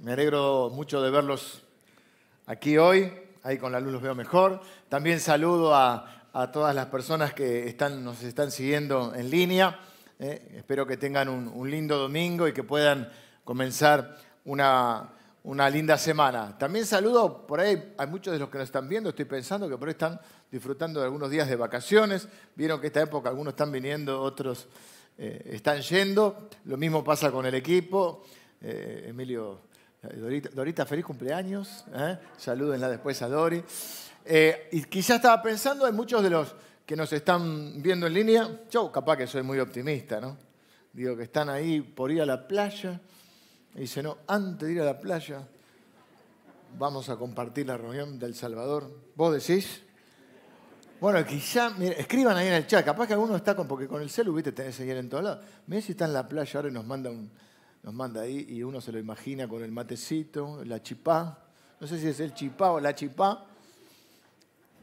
Me alegro mucho de verlos aquí hoy. Ahí con la luz los veo mejor. También saludo a, todas las personas que están, nos están siguiendo en línea. Eh, espero que tengan un, lindo domingo y que puedan comenzar una, una linda semana. También saludo por ahí a muchos de los que nos están viendo. Estoy pensando que por ahí están disfrutando de algunos días de vacaciones. Vieron que esta época algunos están viniendo, otros eh, están yendo. Lo mismo pasa con el equipo. Eh, Emilio, Dorita, feliz cumpleaños. ¿eh? Salúdenla después a Dori. Eh, y quizás estaba pensando, hay muchos de los que nos están viendo en línea. Yo capaz que soy muy optimista, ¿no? Digo que están ahí por ir a la playa. Y dice, no, antes de ir a la playa, vamos a compartir la reunión del Salvador. ¿Vos decís? Bueno, quizá, escriban ahí en el chat, capaz que alguno está con, porque con el celu, viste, tenés señal en todos lados. Mirá si está en la playa ahora y nos manda, un, nos manda ahí y uno se lo imagina con el matecito, la chipá. No sé si es el chipá o la chipá.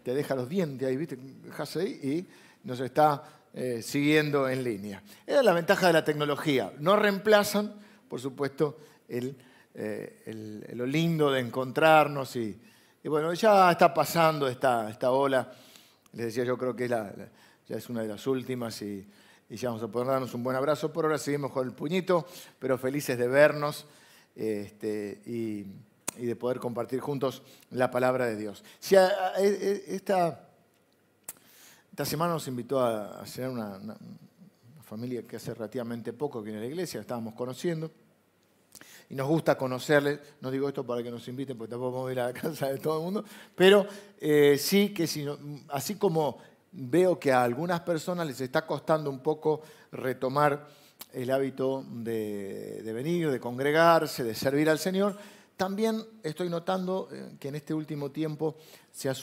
Te deja los dientes ahí, viste, dejas ahí y nos está eh, siguiendo en línea. Era la ventaja de la tecnología. No reemplazan, por supuesto, el, eh, lo lindo de encontrarnos y, bueno, ya está pasando esta, esta ola les decía, yo creo que ya es una de las últimas y, ya vamos a poder darnos un buen abrazo. Por ahora seguimos con el puñito, pero felices de vernos este, y, de poder compartir juntos la palabra de Dios. Si esta, esta semana nos invitó a, a una, familia que hace relativamente poco que en la iglesia, estábamos conociendo y nos gusta conocerles. No digo esto para que nos inviten, porque tampoco vamos a ir a la casa de todo el mundo, pero eh, sí que si así como veo que a algunas personas les está costando un poco retomar el hábito de, venir, de congregarse, de servir al Señor, también estoy notando eh, que en este último tiempo se, han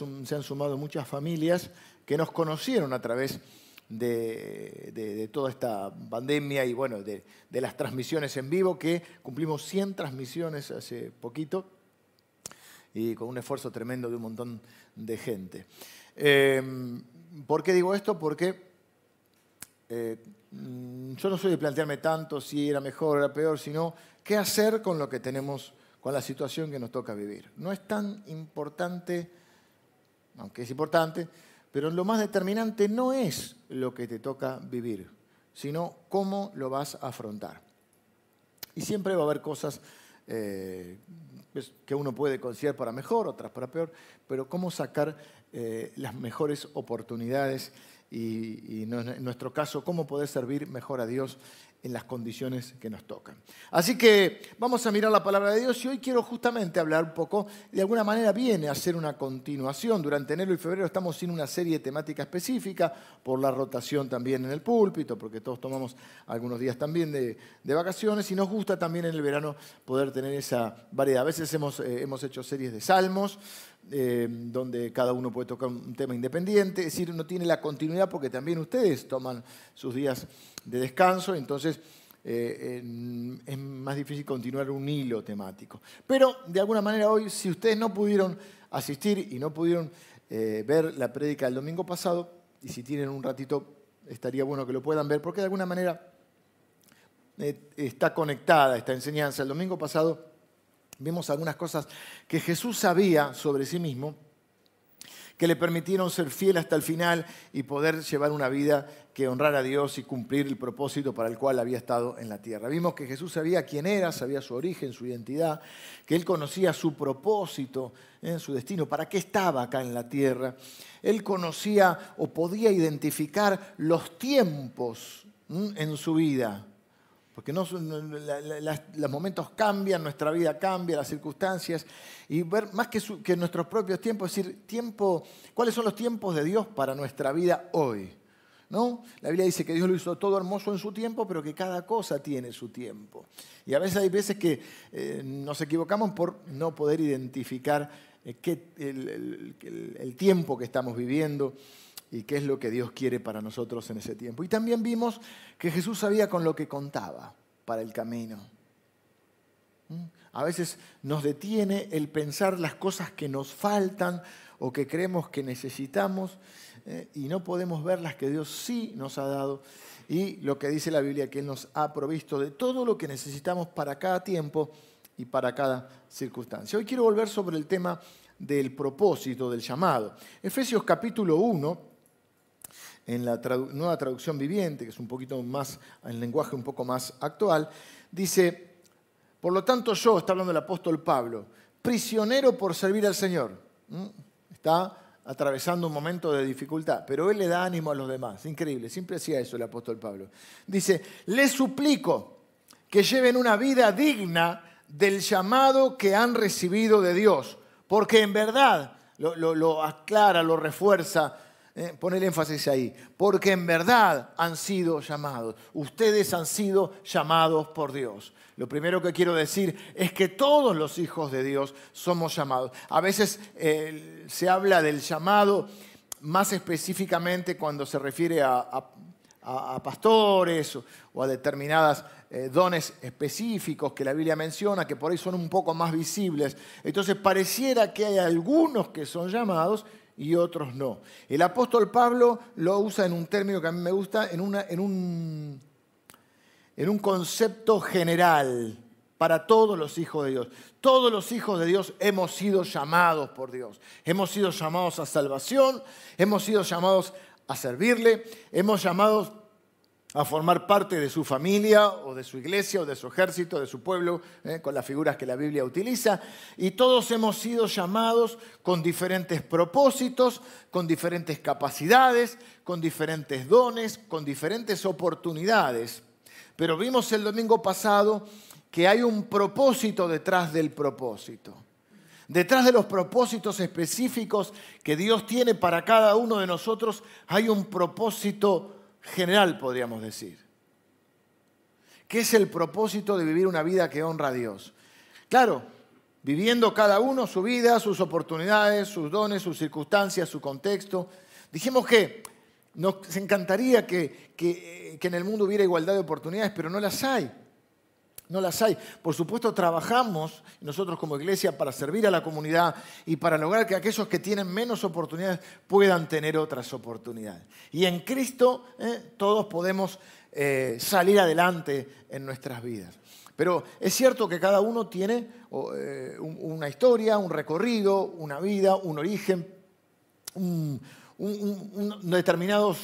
sumado muchas familias que nos conocieron a través de de, toda esta pandemia y bueno, de, las transmisiones en vivo, que cumplimos 100 transmisiones hace poquito y con un esfuerzo tremendo de un montón de gente. Em, ¿Por qué digo esto? Porque eh, yo no soy de plantearme tanto si era mejor o era peor, sino qué hacer con lo que tenemos, con la situación que nos toca vivir. No es tan importante, aunque es importante, pero lo más determinante no es lo que te toca vivir, sino cómo lo vas a afrontar. Y siempre va a haber cosas eh, que uno puede considerar para mejor, otras para peor, pero cómo sacar eh, las mejores oportunidades y, en nuestro caso, cómo poder servir mejor a Dios en las condiciones que nos tocan. Así que vamos a mirar la palabra de Dios y hoy quiero justamente hablar un poco, de alguna manera viene a ser una continuación. Durante enero y febrero estamos sin una serie temática específica, por la rotación también en el púlpito, porque todos tomamos algunos días también de, vacaciones y nos gusta también en el verano poder tener esa variedad. A veces hemos, eh, hemos hecho series de salmos, eh, donde cada uno puede tocar un tema independiente, es decir, no tiene la continuidad porque también ustedes toman sus días de descanso, entonces eh, es más difícil continuar un hilo temático. Pero de alguna manera hoy, si ustedes no pudieron asistir y no pudieron eh, ver la prédica del domingo pasado, y si tienen un ratito, estaría bueno que lo puedan ver, porque de alguna manera está conectada esta enseñanza. El domingo pasado vemos algunas cosas que Jesús sabía sobre sí mismo, que le permitieron ser fiel hasta el final y poder llevar una vida que honrara a Dios y cumplir el propósito para el cual había estado en la tierra. Vimos que Jesús sabía quién era, sabía su origen, su identidad, que él conocía su propósito, en su destino, para qué estaba acá en la tierra. Él conocía o podía identificar los tiempos en su vida porque los momentos cambian, nuestra vida cambia, las circunstancias, y ver más que, nuestros propios tiempos, es decir, tiempo, cuáles son los tiempos de Dios para nuestra vida hoy. ¿No? La Biblia dice que Dios lo hizo todo hermoso en su tiempo, pero que cada cosa tiene su tiempo. Y a veces hay veces que eh, nos equivocamos por no poder identificar eh, el tiempo que estamos viviendo y qué es lo que Dios quiere para nosotros en ese tiempo. Y también vimos que Jesús sabía con lo que contaba para el camino. ¿Mm? A veces nos detiene el pensar las cosas que nos faltan o que creemos que necesitamos eh, y no podemos ver las que Dios sí nos ha dado y lo que dice la Biblia, que Él nos ha provisto de todo lo que necesitamos para cada tiempo y para cada circunstancia. Hoy quiero volver sobre el tema del propósito, del llamado. Efesios capítulo 1, en la nueva traducción viviente, que es un poquito más, en lenguaje un poco más actual, dice, por lo tanto yo, está hablando el apóstol Pablo, prisionero por servir al Señor. Está atravesando un momento de dificultad, pero él le da ánimo a los demás. Increíble, siempre hacía eso el apóstol Pablo. Dice, le suplico que lleven una vida digna del llamado que han recibido de Dios porque en verdad, lo, aclara, lo refuerza, eh, pone el énfasis ahí, porque en verdad han sido llamados. Ustedes han sido llamados por Dios. Lo primero que quiero decir es que todos los hijos de Dios somos llamados. A veces eh, se habla del llamado más específicamente cuando se refiere a, pastores o a determinadas eh, dones específicos que la Biblia menciona, que por ahí son un poco más visibles. Entonces pareciera que hay algunos que son llamados y otros no. El apóstol Pablo lo usa en un término que a mí me gusta, en, en, un, en un concepto general para todos los hijos de Dios. Todos los hijos de Dios hemos sido llamados por Dios. Hemos sido llamados a salvación, hemos sido llamados a servirle, hemos llamados a formar parte de su familia o de su iglesia o de su ejército, de su pueblo, eh, con las figuras que la Biblia utiliza. Y todos hemos sido llamados con diferentes propósitos, con diferentes capacidades, con diferentes dones, con diferentes oportunidades. Pero vimos el domingo pasado que hay un propósito detrás del propósito. Detrás de los propósitos específicos que Dios tiene para cada uno de nosotros, hay un propósito general, podríamos decir. ¿Qué es el propósito de vivir una vida que honra a Dios? Claro, viviendo cada uno su vida, sus oportunidades, sus dones, sus circunstancias, su contexto. Dijimos que nos encantaría que, que, que en el mundo hubiera igualdad de oportunidades, pero no las hay no las hay. Por supuesto, trabajamos nosotros como iglesia para servir a la comunidad y para lograr que aquellos que tienen menos oportunidades puedan tener otras oportunidades. Y en Cristo eh, todos podemos eh, salir adelante en nuestras vidas. Pero es cierto que cada uno tiene eh, una historia, un recorrido, una vida, un origen, determinados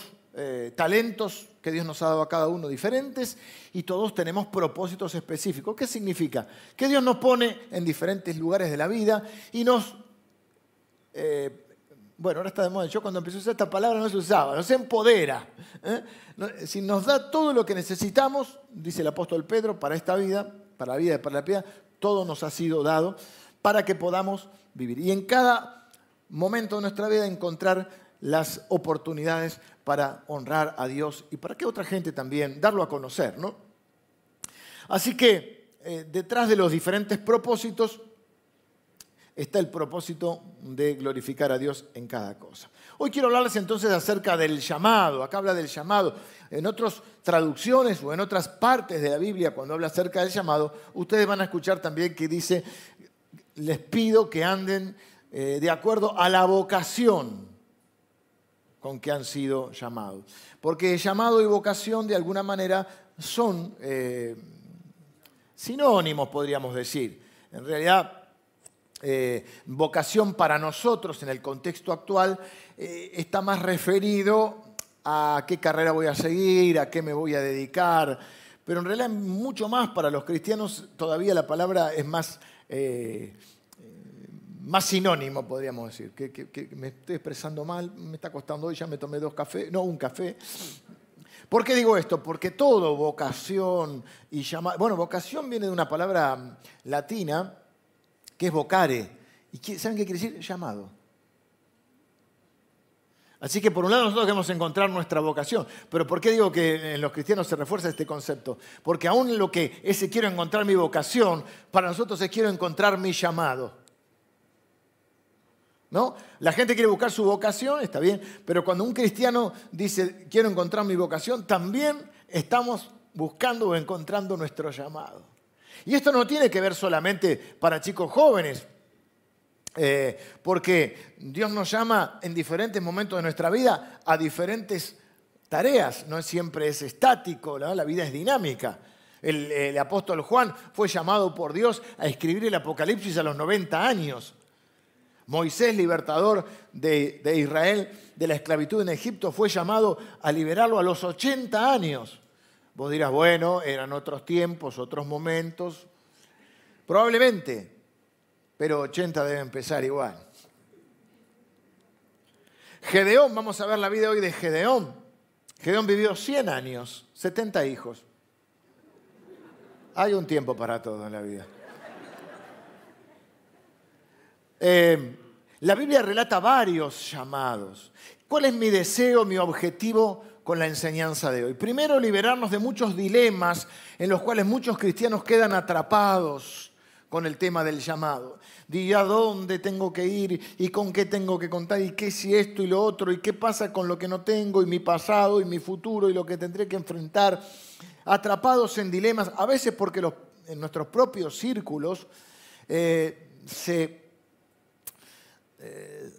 talentos que Dios nos ha dado a cada uno diferentes y todos tenemos propósitos específicos. ¿Qué significa? Que Dios nos pone en diferentes lugares de la vida y nos... Eh, bueno, ahora está de moda. Yo cuando empecé a usar esta palabra no se usaba, nos empodera. ¿eh? Si nos da todo lo que necesitamos, dice el apóstol Pedro, para esta vida, para la vida y para la piedad, todo nos ha sido dado para que podamos vivir. Y en cada momento de nuestra vida encontrar las oportunidades para honrar a Dios y para que otra gente también, darlo a conocer, ¿no? Así que eh, detrás de los diferentes propósitos está el propósito de glorificar a Dios en cada cosa. Hoy quiero hablarles entonces acerca del llamado. Acá habla del llamado. En otras traducciones o en otras partes de la Biblia, cuando habla acerca del llamado, ustedes van a escuchar también que dice, les pido que anden eh, de acuerdo a la vocación con que han sido llamados. Porque llamado y vocación de alguna manera son eh, sinónimos, podríamos decir. En realidad, eh, vocación para nosotros en el contexto actual eh, está más referido a qué carrera voy a seguir, a qué me voy a dedicar, pero en realidad mucho más para los cristianos todavía la palabra es más más sinónimo, podríamos decir, que, me estoy expresando mal, me está costando hoy, ya me tomé dos cafés, no, un café. ¿Por qué digo esto? Porque todo, vocación y llamado, bueno, vocación viene de una palabra latina que es vocare. ¿Y saben qué quiere decir? Llamado. Así que por un lado nosotros debemos encontrar nuestra vocación. Pero ¿por qué digo que en los cristianos se refuerza este concepto? Porque aún lo que ese quiero encontrar mi vocación, para nosotros es quiero encontrar mi llamado. ¿No? La gente quiere buscar su vocación, está bien, pero cuando un cristiano dice, quiero encontrar mi vocación, también estamos buscando o encontrando nuestro llamado. Y esto no tiene que ver solamente para chicos jóvenes, eh, porque Dios nos llama en diferentes momentos de nuestra vida a diferentes tareas, no siempre es estático, la vida es dinámica. El, apóstol Juan fue llamado por Dios a escribir el Apocalipsis a los 90 años. Moisés, libertador de, Israel de la esclavitud en Egipto, fue llamado a liberarlo a los 80 años. Vos dirás, bueno, eran otros tiempos, otros momentos. Probablemente, pero 80 debe empezar igual. Gedeón, vamos a ver la vida hoy de Gedeón. Gedeón vivió 100 años, 70 hijos. Hay un tiempo para todo en la vida. Eh, la Biblia relata varios llamados. ¿Cuál es mi deseo, mi objetivo con la enseñanza de hoy? Primero, liberarnos de muchos dilemas en los cuales muchos cristianos quedan atrapados con el tema del llamado. ¿Y a dónde tengo que ir y con qué tengo que contar y qué si esto y lo otro y qué pasa con lo que no tengo y mi pasado y mi futuro y lo que tendré que enfrentar. Atrapados en dilemas, a veces porque en nuestros propios círculos eh, se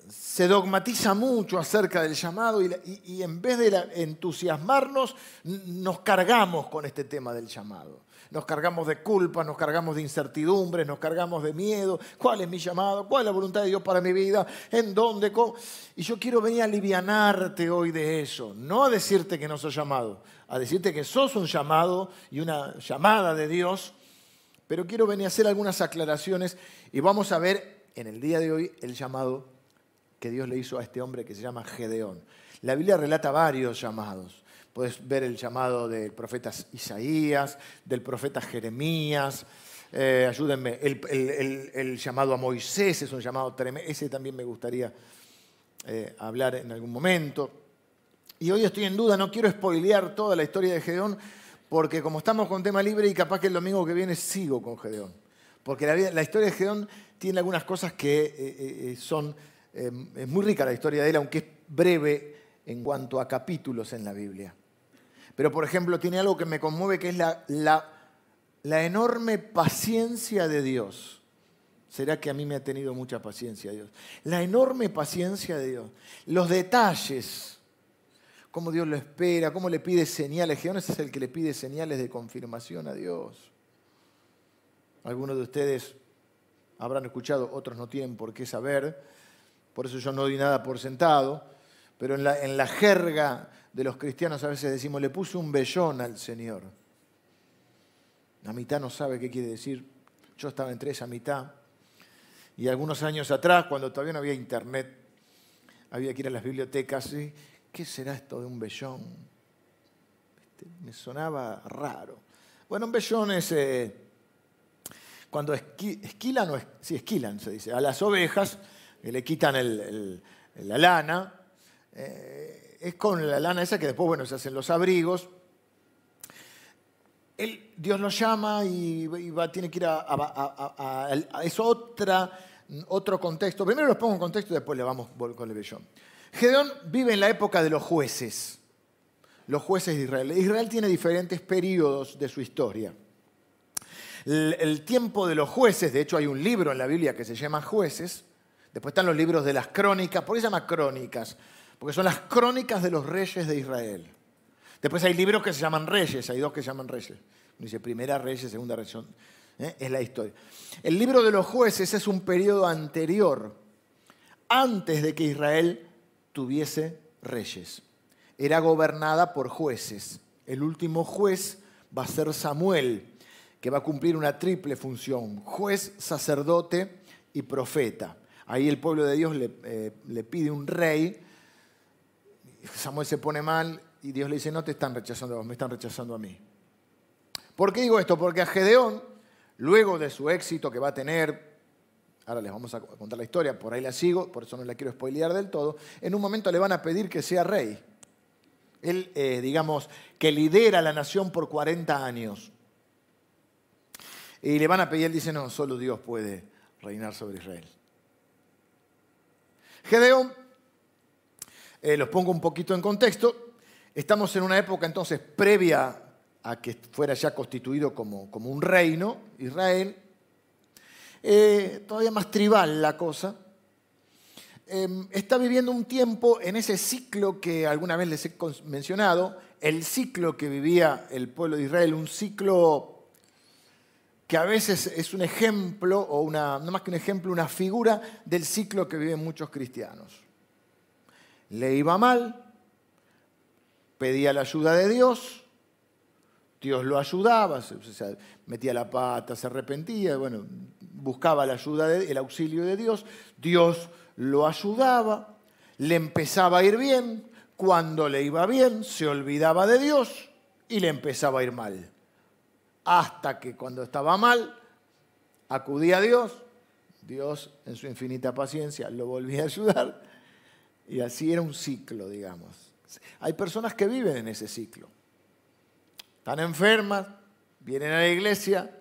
se dogmatiza mucho acerca del llamado y, en vez de entusiasmarnos, nos cargamos con este tema del llamado. Nos cargamos de culpa, nos cargamos de incertidumbre, nos cargamos de miedo. ¿Cuál es mi llamado? ¿Cuál es la voluntad de Dios para mi vida? ¿En dónde? Y yo quiero venir a alivianarte hoy de eso. No a decirte que no sos llamado, a decirte que sos un llamado y una llamada de Dios. Pero quiero venir a hacer algunas aclaraciones y vamos a ver en el día de hoy el llamado que Dios le hizo a este hombre que se llama Gedeón. La Biblia relata varios llamados. Puedes ver el llamado del profeta Isaías, del profeta Jeremías, eh, ayúdenme, el, llamado a Moisés es un llamado tremendo, ese también me gustaría eh, hablar en algún momento. Y hoy estoy en duda, no quiero spoilear toda la historia de Gedeón, porque como estamos con tema libre y capaz que el domingo que viene sigo con Gedeón. Porque la, historia de Gedeón tiene algunas cosas que eh, eh, eh, son... es muy rica la historia de él, aunque es breve en cuanto a capítulos en la Biblia. Pero, por ejemplo, tiene algo que me conmueve, que es la, la enorme paciencia de Dios. ¿Será que a mí me ha tenido mucha paciencia Dios? La enorme paciencia de Dios. Los detalles, cómo Dios lo espera, cómo le pide señales. Gedeón es el que le pide señales de confirmación a Dios. Algunos de ustedes habrán escuchado, otros no tienen por qué saber, por eso yo no doy nada por sentado, pero en la, en la jerga de los cristianos a veces decimos, le puse un vellón al Señor. La mitad no sabe qué quiere decir. Yo estaba entre esa mitad. Y algunos años atrás, cuando todavía no había internet, había que ir a las bibliotecas. y ¿Qué será esto de un vellón? Este, me sonaba raro. Bueno, un vellón es eh, cuando esquilan, o esquilan, se dice, a las ovejas, que le quitan la lana, eh, es con la lana esa que después, bueno, se hacen los abrigos. Dios lo llama y, tiene que ir a, es otra, otro contexto. Primero los pongo en contexto y después le vamos con el vellón. Gedeón vive en la época de los jueces, los jueces de Israel. Israel tiene diferentes periodos de su historia el tiempo de los jueces, de hecho hay un libro en la Biblia que se llama Jueces, después están los libros de las crónicas, ¿por qué se llama crónicas? Porque son las crónicas de los reyes de Israel. Después hay libros que se llaman reyes, hay dos que se llaman reyes. dice primera reyes, segunda reyes, ¿eh? es la historia. El libro de los jueces es un periodo anterior, antes de que Israel tuviese reyes. Era gobernada por jueces. El último juez va a ser Samuel, que va a cumplir una triple función, juez, sacerdote y profeta. Ahí el pueblo de Dios le, eh, pide un rey, Samuel se pone mal y Dios le dice, no te están rechazando a vos, me están rechazando a mí. ¿Por qué digo esto? Porque a Gedeón, luego de su éxito que va a tener, ahora les vamos a contar la historia, por ahí la sigo, por eso no la quiero spoilear del todo, en un momento le van a pedir que sea rey. Él, eh, digamos, que lidera la nación por 40 años. Y le van a pedir, él dice, no, solo Dios puede reinar sobre Israel. Gedeón, eh, los pongo un poquito en contexto, estamos en una época entonces previa a que fuera ya constituido como, como un reino, Israel, eh, todavía más tribal la cosa. em, está viviendo un tiempo en ese ciclo que alguna vez les he mencionado, el ciclo que vivía el pueblo de Israel, un ciclo que a veces es un ejemplo, o una, no más que un ejemplo, una figura del ciclo que viven muchos cristianos. Le iba mal, pedía la ayuda de Dios, Dios lo ayudaba, metía la pata, se arrepentía, bueno, buscaba la ayuda, el auxilio de Dios, Dios lo ayudaba, le empezaba a ir bien, cuando le iba bien se olvidaba de Dios y le empezaba a ir mal. Hasta que cuando estaba mal, acudía a Dios, Dios en su infinita paciencia lo volvía a ayudar y así era un ciclo, digamos. Hay personas que viven en ese ciclo. Están enfermas, vienen a la iglesia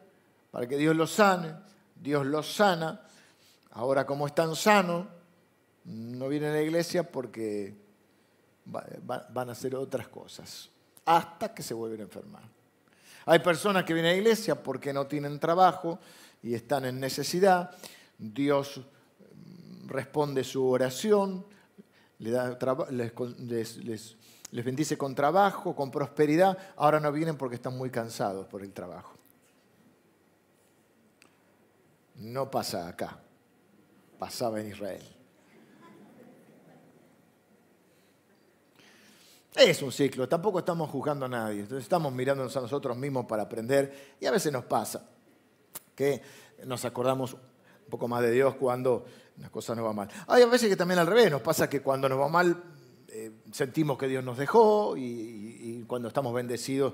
para que Dios los sane, Dios los sana. Ahora como están sanos, no vienen a la iglesia porque van a hacer otras cosas, hasta que se vuelven a enfermar. Hay personas que vienen a la iglesia porque no tienen trabajo y están en necesidad. Dios mm, responde su oración, les, les bendice con trabajo, con prosperidad. Ahora no vienen porque están muy cansados por el trabajo. No pasa acá, pasaba en Israel. Es un ciclo, tampoco estamos juzgando a nadie, estamos mirándonos a nosotros mismos para aprender y a veces nos pasa que nos acordamos un poco más de Dios cuando las cosas nos van mal. Hay a veces que también al revés, nos pasa que cuando nos va mal eh, sentimos que Dios nos dejó y, cuando estamos bendecidos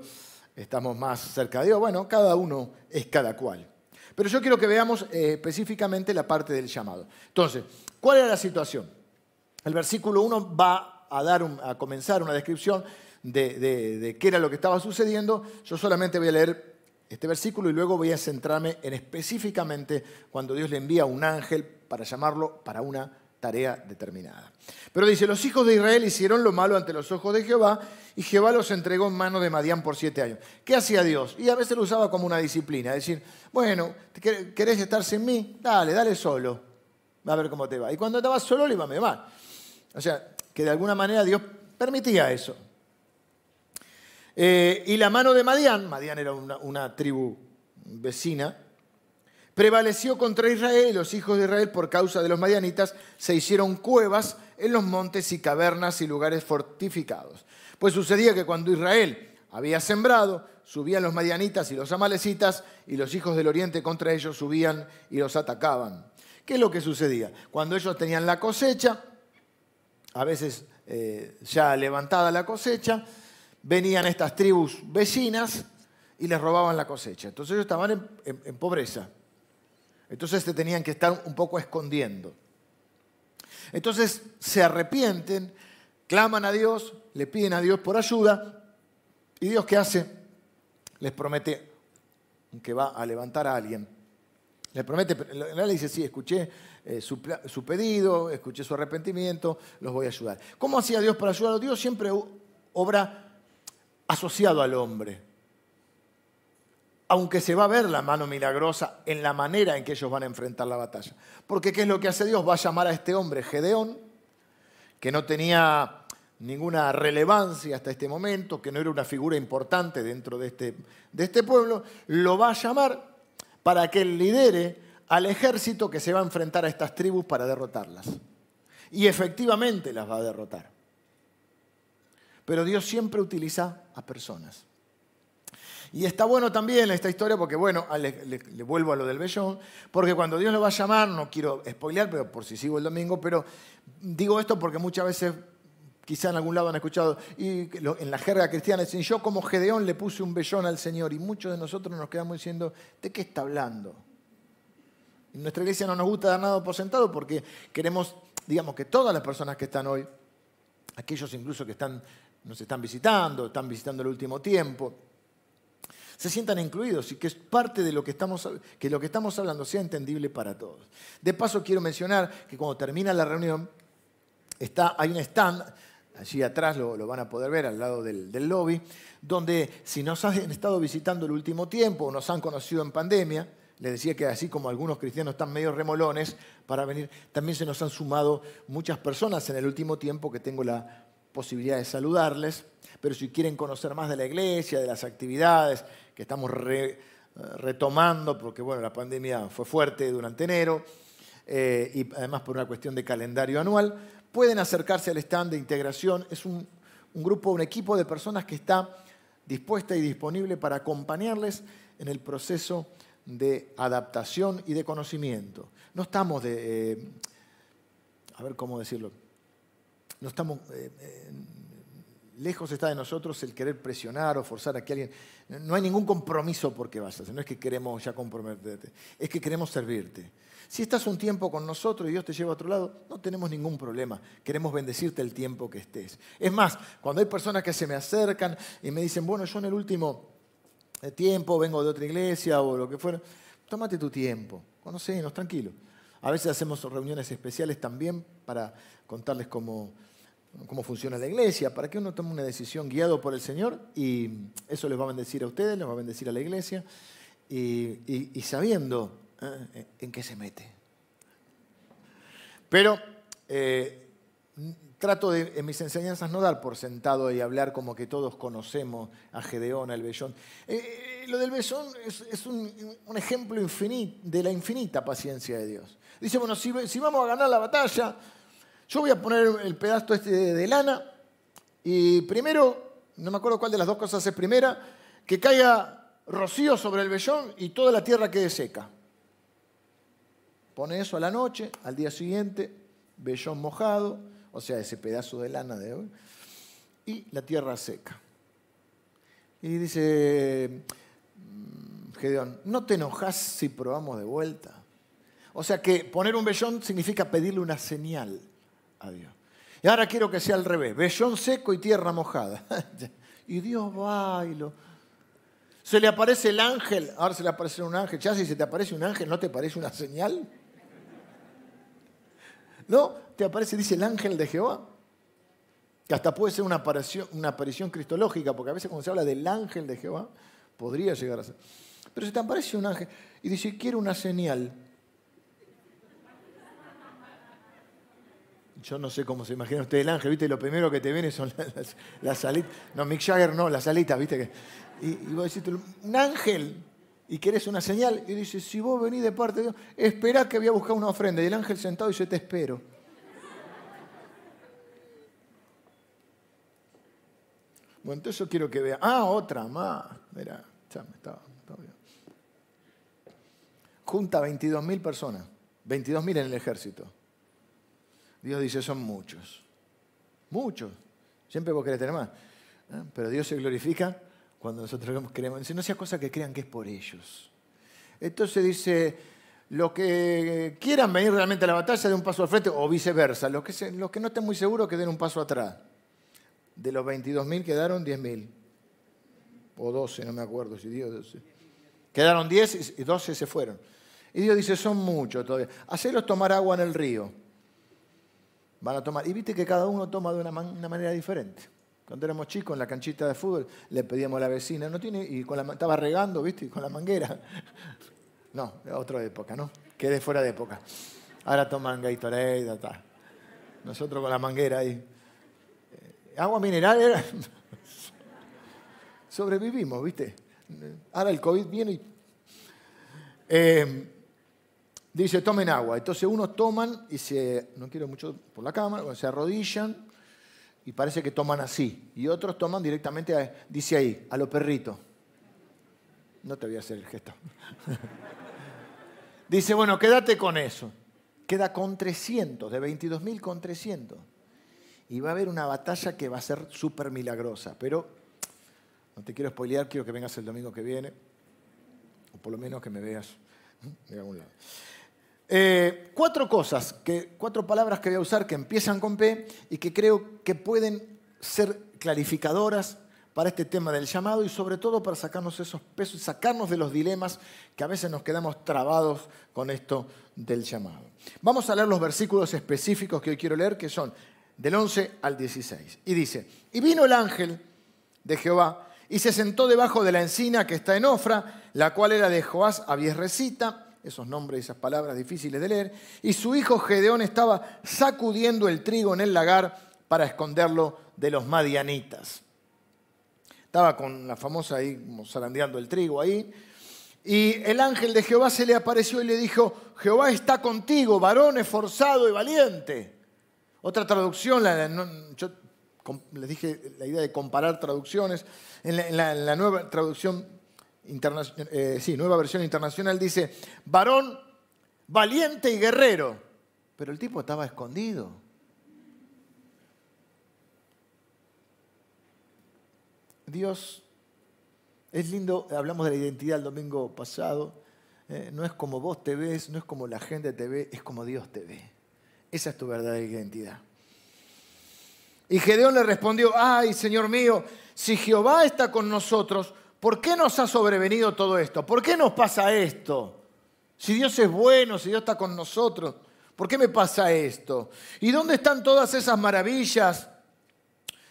estamos más cerca de Dios. Bueno, cada uno es cada cual. Pero yo quiero que veamos eh, específicamente la parte del llamado. Entonces, ¿cuál era la situación? El versículo 1 va a, dar a comenzar una descripción de, qué era lo que estaba sucediendo, yo solamente voy a leer este versículo y luego voy a centrarme en específicamente cuando Dios le envía un ángel para llamarlo para una tarea determinada. Pero dice, los hijos de Israel hicieron lo malo ante los ojos de Jehová y Jehová los entregó en manos de Madián por siete años. ¿Qué hacía Dios? Y a veces lo usaba como una disciplina, decir, bueno, ¿querés estar sin mí? Dale, dale solo, va a ver cómo te va. Y cuando estaba solo le iba a mal. O sea, que de alguna manera Dios permitía eso. Eh, y la mano de Madián, Madián era una, tribu vecina, prevaleció contra Israel y los hijos de Israel por causa de los madianitas se hicieron cuevas en los montes y cavernas y lugares fortificados. Pues sucedía que cuando Israel había sembrado, subían los madianitas y los amalecitas y los hijos del oriente contra ellos subían y los atacaban. ¿Qué es lo que sucedía? Cuando ellos tenían la cosecha, a veces eh, ya levantada la cosecha, venían estas tribus vecinas y les robaban la cosecha. Entonces ellos estaban en, pobreza. Entonces se tenían que estar un poco escondiendo. Entonces se arrepienten, claman a Dios, le piden a Dios por ayuda y Dios qué hace? Les promete que va a levantar a alguien. Les promete, le dice, sí, escuché eh, su, pedido, escuché su arrepentimiento, los voy a ayudar. ¿Cómo hacía Dios para ayudarlos? Dios siempre obra asociado al hombre. Aunque se va a ver la mano milagrosa en la manera en que ellos van a enfrentar la batalla. Porque ¿qué es lo que hace Dios? Va a llamar a este hombre Gedeón, que no tenía ninguna relevancia hasta este momento, que no era una figura importante dentro de este, de este pueblo, lo va a llamar para que él lidere al ejército que se va a enfrentar a estas tribus para derrotarlas. Y efectivamente las va a derrotar. Pero Dios siempre utiliza a personas. Y está bueno también esta historia porque, bueno, le, vuelvo a lo del vellón, porque cuando Dios lo va a llamar, no quiero spoilear, pero por si sigo el domingo, pero digo esto porque muchas veces, quizá en algún lado han escuchado, en la jerga cristiana dicen, yo como Gedeón le puse un vellón al Señor, y muchos de nosotros nos quedamos diciendo, ¿de qué está hablando? En nuestra iglesia no nos gusta dar nada por sentado porque queremos, digamos, que todas las personas que están hoy, aquellos incluso que están, nos están visitando, están visitando el último tiempo, se sientan incluidos y que es parte de lo que estamos, que lo que estamos hablando sea entendible para todos. De paso quiero mencionar que cuando termina la reunión, está, hay un stand, allí atrás lo, van a poder ver al lado del, lobby, donde si nos han estado visitando el último tiempo o nos han conocido en pandemia, Les decía que así como algunos cristianos están medio remolones para venir, también se nos han sumado muchas personas en el último tiempo que tengo la posibilidad de saludarles. Pero si quieren conocer más de la iglesia, de las actividades que estamos retomando, porque bueno, la pandemia fue fuerte durante enero, eh, y además por una cuestión de calendario anual, pueden acercarse al stand de integración. Es un, un grupo, un equipo de personas que está dispuesta y disponible para acompañarles en el proceso de adaptación y de conocimiento. No estamos de, eh, a ver cómo decirlo, no estamos, eh, eh, lejos está de nosotros el querer presionar o forzar a que alguien, no hay ningún compromiso porque hacer, no es que queremos ya comprometerte, es que queremos servirte. Si estás un tiempo con nosotros y Dios te lleva a otro lado, no tenemos ningún problema. Queremos bendecirte el tiempo que estés. Es más, cuando hay personas que se me acercan y me dicen, bueno, yo en el último tiempo vengo de otra iglesia o lo que fuera, tómate tu tiempo, conocenos, tranquilo. A veces hacemos reuniones especiales también para contarles cómo, cómo funciona la iglesia, para que uno tome una decisión guiado por el Señor y eso les va a bendecir a ustedes, les va a bendecir a la iglesia y sabiendo ¿eh? En qué se mete. Pero eh, trato de, en mis enseñanzas no dar por sentado y hablar como que todos conocemos a Gedeón, al Bellón. Eh, lo del Bellón es, un, ejemplo de la infinita paciencia de Dios. Dice, bueno, si, vamos a ganar la batalla, yo voy a poner el pedazo este de, lana y primero, no me acuerdo cuál de las dos cosas es primera, que caiga rocío sobre el vellón y toda la tierra quede seca. Pone eso a la noche, al día siguiente, vellón mojado, o sea, ese pedazo de lana de hoy, y la tierra seca. Y dice mm, Gedeón, ¿no te enojas si probamos de vuelta? O sea que poner un vellón significa pedirle una señal a Dios. Y ahora quiero que sea al revés, vellón seco y tierra mojada. y Dios va. Se le aparece el ángel, ahora se le aparece un ángel, ya si se te aparece un ángel, ¿no te parece una señal? No, te aparece, dice el ángel de Jehová. Que hasta puede ser una aparición, una aparición cristológica, porque a veces cuando se habla del ángel de Jehová, podría llegar a ser. Pero si te aparece un ángel y dice, quiero una señal. Yo no sé cómo se imagina usted el ángel, ¿viste? Lo primero que te viene son las, alitas. No, Mick Jagger no, las alitas, ¿viste? Y, y vos decís, un ángel y querés una señal, y dice, si vos venís de parte de Dios, esperá que voy a buscar una ofrenda. Y el ángel sentado dice, te espero. Bueno, entonces yo quiero que vea. Ah, otra más. Mira, ya me estaba, bien. Junta 22.000 personas. 22.000 en el ejército. Dios dice, son muchos. Muchos. Siempre vos querés tener más. ¿eh? Pero Dios se glorifica cuando nosotros queremos. Dice, no sea cosa que crean que es por ellos. Entonces dice, los que quieran venir realmente a la batalla den un paso al frente o viceversa. Los que, los que no estén muy seguros que den un paso atrás. De los 22.000 quedaron 10.000. O 12, no me acuerdo si Dios 12. Quedaron 10 y 12 se fueron. Y Dios dice, son muchos todavía. Hacelos tomar agua en el río. Van a tomar. Y viste que cada uno toma de una manera diferente. Cuando éramos chicos en la canchita de fútbol le pedíamos a la vecina, no tiene, y con la, estaba regando, ¿viste? con la manguera. No, otra época, ¿no? Quedé fuera de época. Ahora toman Gatorade, tal. Nosotros con la manguera ahí. Eh, agua mineral era... Sobrevivimos, ¿viste? Ahora el COVID viene y... Eh, dice, tomen agua. Entonces unos toman y se... No quiero mucho por la cámara, se arrodillan y parece que toman así. Y otros toman directamente, dice ahí, a lo perrito. No te voy a hacer el gesto. dice, bueno, quédate con eso. Queda con 300, de 22.000 con 300. Y va a haber una batalla que va a ser súper milagrosa. Pero no te quiero spoilear, quiero que vengas el domingo que viene. O por lo menos que me veas de algún lado. Eh, cuatro cosas, que, cuatro palabras que voy a usar que empiezan con P y que creo que pueden ser clarificadoras para este tema del llamado y sobre todo para sacarnos esos pesos, sacarnos de los dilemas que a veces nos quedamos trabados con esto del llamado. Vamos a leer los versículos específicos que hoy quiero leer, que son del 11 al 16. Y dice, y vino el ángel de Jehová y se sentó debajo de la encina que está en Ofra, la cual era de Joás Abiesrecita, esos nombres y esas palabras difíciles de leer, y su hijo Gedeón estaba sacudiendo el trigo en el lagar para esconderlo de los madianitas. Estaba con la famosa ahí, zarandeando el trigo ahí, y el ángel de Jehová se le apareció y le dijo, Jehová está contigo, varón esforzado y valiente. Otra traducción, yo les dije la idea de comparar traducciones, en la, nueva traducción eh, sí, nueva versión internacional dice, varón valiente y guerrero, pero el tipo estaba escondido. Dios es lindo, hablamos de la identidad el domingo pasado, eh, no es como vos te ves, no es como la gente te ve, es como Dios te ve. Esa es tu verdadera identidad. Y Gedeón le respondió, ay, Señor mío, si Jehová está con nosotros, ¿por qué nos ha sobrevenido todo esto? ¿Por qué nos pasa esto? Si Dios es bueno, si Dios está con nosotros, ¿por qué me pasa esto? ¿Y dónde están todas esas maravillas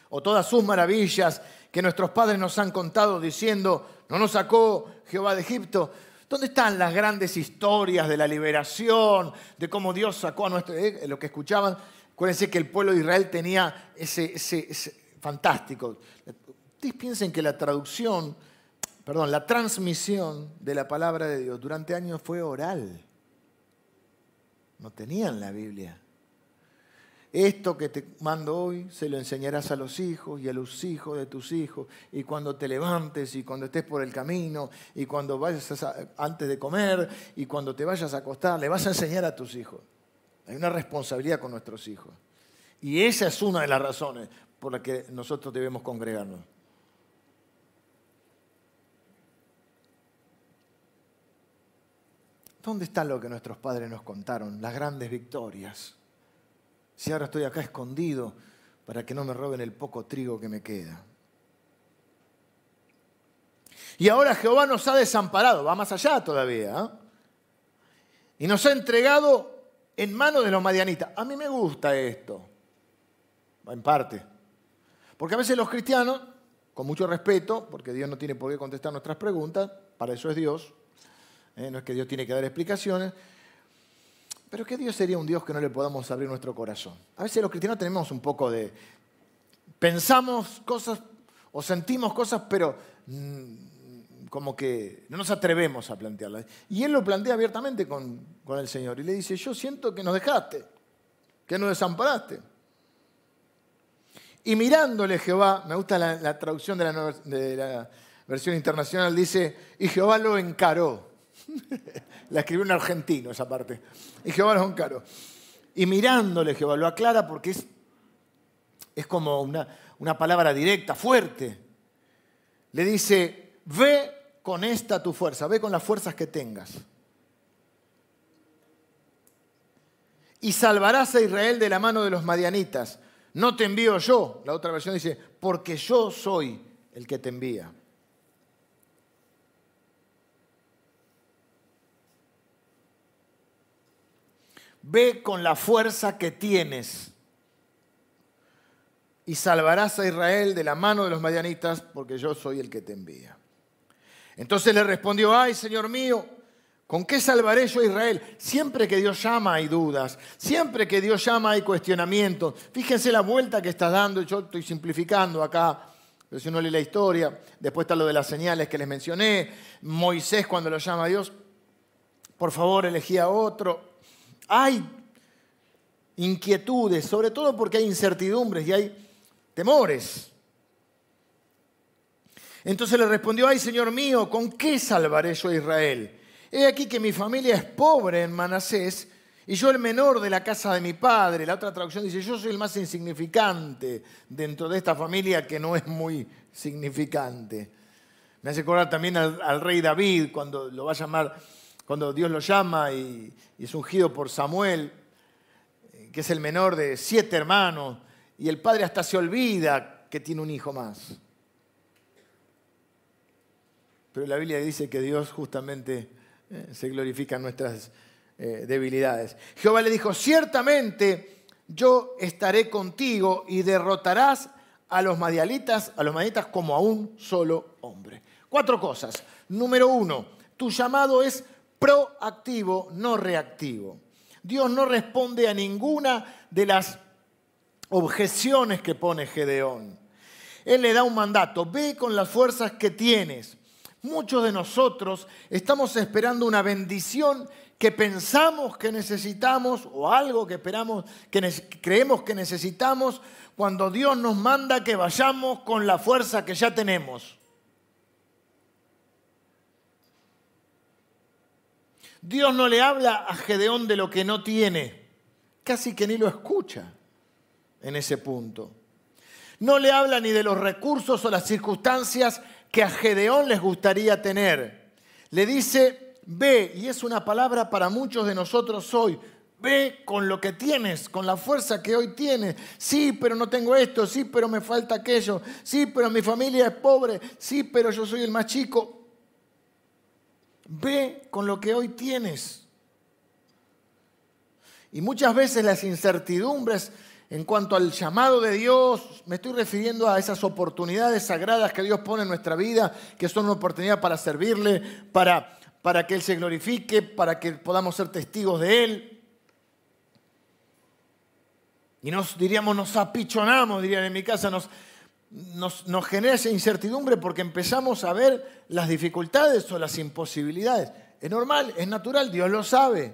o todas sus maravillas que nuestros padres nos han contado diciendo, no nos sacó Jehová de Egipto. ¿Dónde están las grandes historias de la liberación, de cómo Dios sacó a nuestro... Eh, lo que escuchaban, acuérdense que el pueblo de Israel tenía ese, ese fantástico. Ustedes piensen que la traducción, perdón, la transmisión de la palabra de Dios durante años fue oral. No tenían la Biblia. Esto que te mando hoy se lo enseñarás a los hijos y a los hijos de tus hijos. Y cuando te levantes y cuando estés por el camino y cuando vayas antes de comer y cuando te vayas a acostar, le vas a enseñar a tus hijos. Hay una responsabilidad con nuestros hijos. Y esa es una de las razones por las que nosotros debemos congregarnos. ¿Dónde está lo que nuestros padres nos contaron? Las grandes victorias si ahora estoy acá escondido para que no me roben el poco trigo que me queda? Y ahora Jehová nos ha desamparado, va más allá todavía, ¿eh? y nos ha entregado en manos de los madianitas. A mí me gusta esto, en parte, porque a veces los cristianos, con mucho respeto, porque Dios no tiene por qué contestar nuestras preguntas, para eso es Dios, ¿eh? no es que Dios tiene que dar explicaciones, pero ¿qué Dios sería un Dios que no le podamos abrir nuestro corazón? A veces los cristianos tenemos un poco de... Pensamos cosas o sentimos cosas, pero mm, como que no nos atrevemos a plantearlas. Y él lo plantea abiertamente con, el Señor y le dice, yo siento que nos dejaste, que nos desamparaste. Y mirándole Jehová, me gusta la, traducción de la versión internacional, dice, y Jehová lo encaró. la escribió un argentino esa parte. Y Jehová lo encaró. Y mirándole Jehová, lo aclara porque es, es como una, una palabra directa, fuerte. Le dice, ve con esta tu fuerza, ve con las fuerzas que tengas. Y salvarás a Israel de la mano de los madianitas. No te envío yo. La otra versión dice, porque yo soy el que te envía. Ve con la fuerza que tienes y salvarás a Israel de la mano de los madianitas, porque yo soy el que te envía. Entonces le respondió, ay Señor mío, ¿con qué salvaré yo a Israel? Siempre que Dios llama hay dudas, siempre que Dios llama hay cuestionamientos. Fíjense la vuelta que está dando, yo estoy simplificando acá, pero si uno lee la historia, después está lo de las señales que les mencioné, Moisés cuando lo llama a Dios, por favor elegí a otro, hay inquietudes, sobre todo porque hay incertidumbres y hay temores. Entonces le respondió, ay Señor mío, ¿con qué salvaré yo a Israel? He aquí que mi familia es pobre en Manasés y yo el menor de la casa de mi padre. La otra traducción dice, yo soy el más insignificante dentro de esta familia que no es muy significante. Me hace acordar también al, al rey David cuando lo va a llamar cuando Dios lo llama y, es ungido por Samuel, que es el menor de siete hermanos, y el padre hasta se olvida que tiene un hijo más. Pero la Biblia dice que Dios justamente eh, se glorifica en nuestras eh, debilidades. Jehová le dijo, ciertamente yo estaré contigo y derrotarás a los madialitas, a los madialitas como a un solo hombre. Cuatro cosas. Número uno, tu llamado es proactivo, no reactivo. Dios no responde a ninguna de las objeciones que pone Gedeón. Él le da un mandato, ve con las fuerzas que tienes. Muchos de nosotros estamos esperando una bendición que pensamos que necesitamos o algo que esperamos que creemos que necesitamos cuando Dios nos manda que vayamos con la fuerza que ya tenemos. Dios no le habla a Gedeón de lo que no tiene, casi que ni lo escucha en ese punto. No le habla ni de los recursos o las circunstancias que a Gedeón les gustaría tener. Le dice, ve, y es una palabra para muchos de nosotros hoy, ve con lo que tienes, con la fuerza que hoy tienes. Sí, pero no tengo esto, sí, pero me falta aquello, sí, pero mi familia es pobre, sí, pero yo soy el más chico. Ve con lo que hoy tienes. Y muchas veces las incertidumbres en cuanto al llamado de Dios, me estoy refiriendo a esas oportunidades sagradas que Dios pone en nuestra vida, que son una oportunidad para servirle, para, para que Él se glorifique, para que podamos ser testigos de Él. Y nos diríamos, nos apichonamos, dirían en mi casa, nos, nos, genera esa incertidumbre porque empezamos a ver las dificultades o las imposibilidades. Es normal, es natural, Dios lo sabe.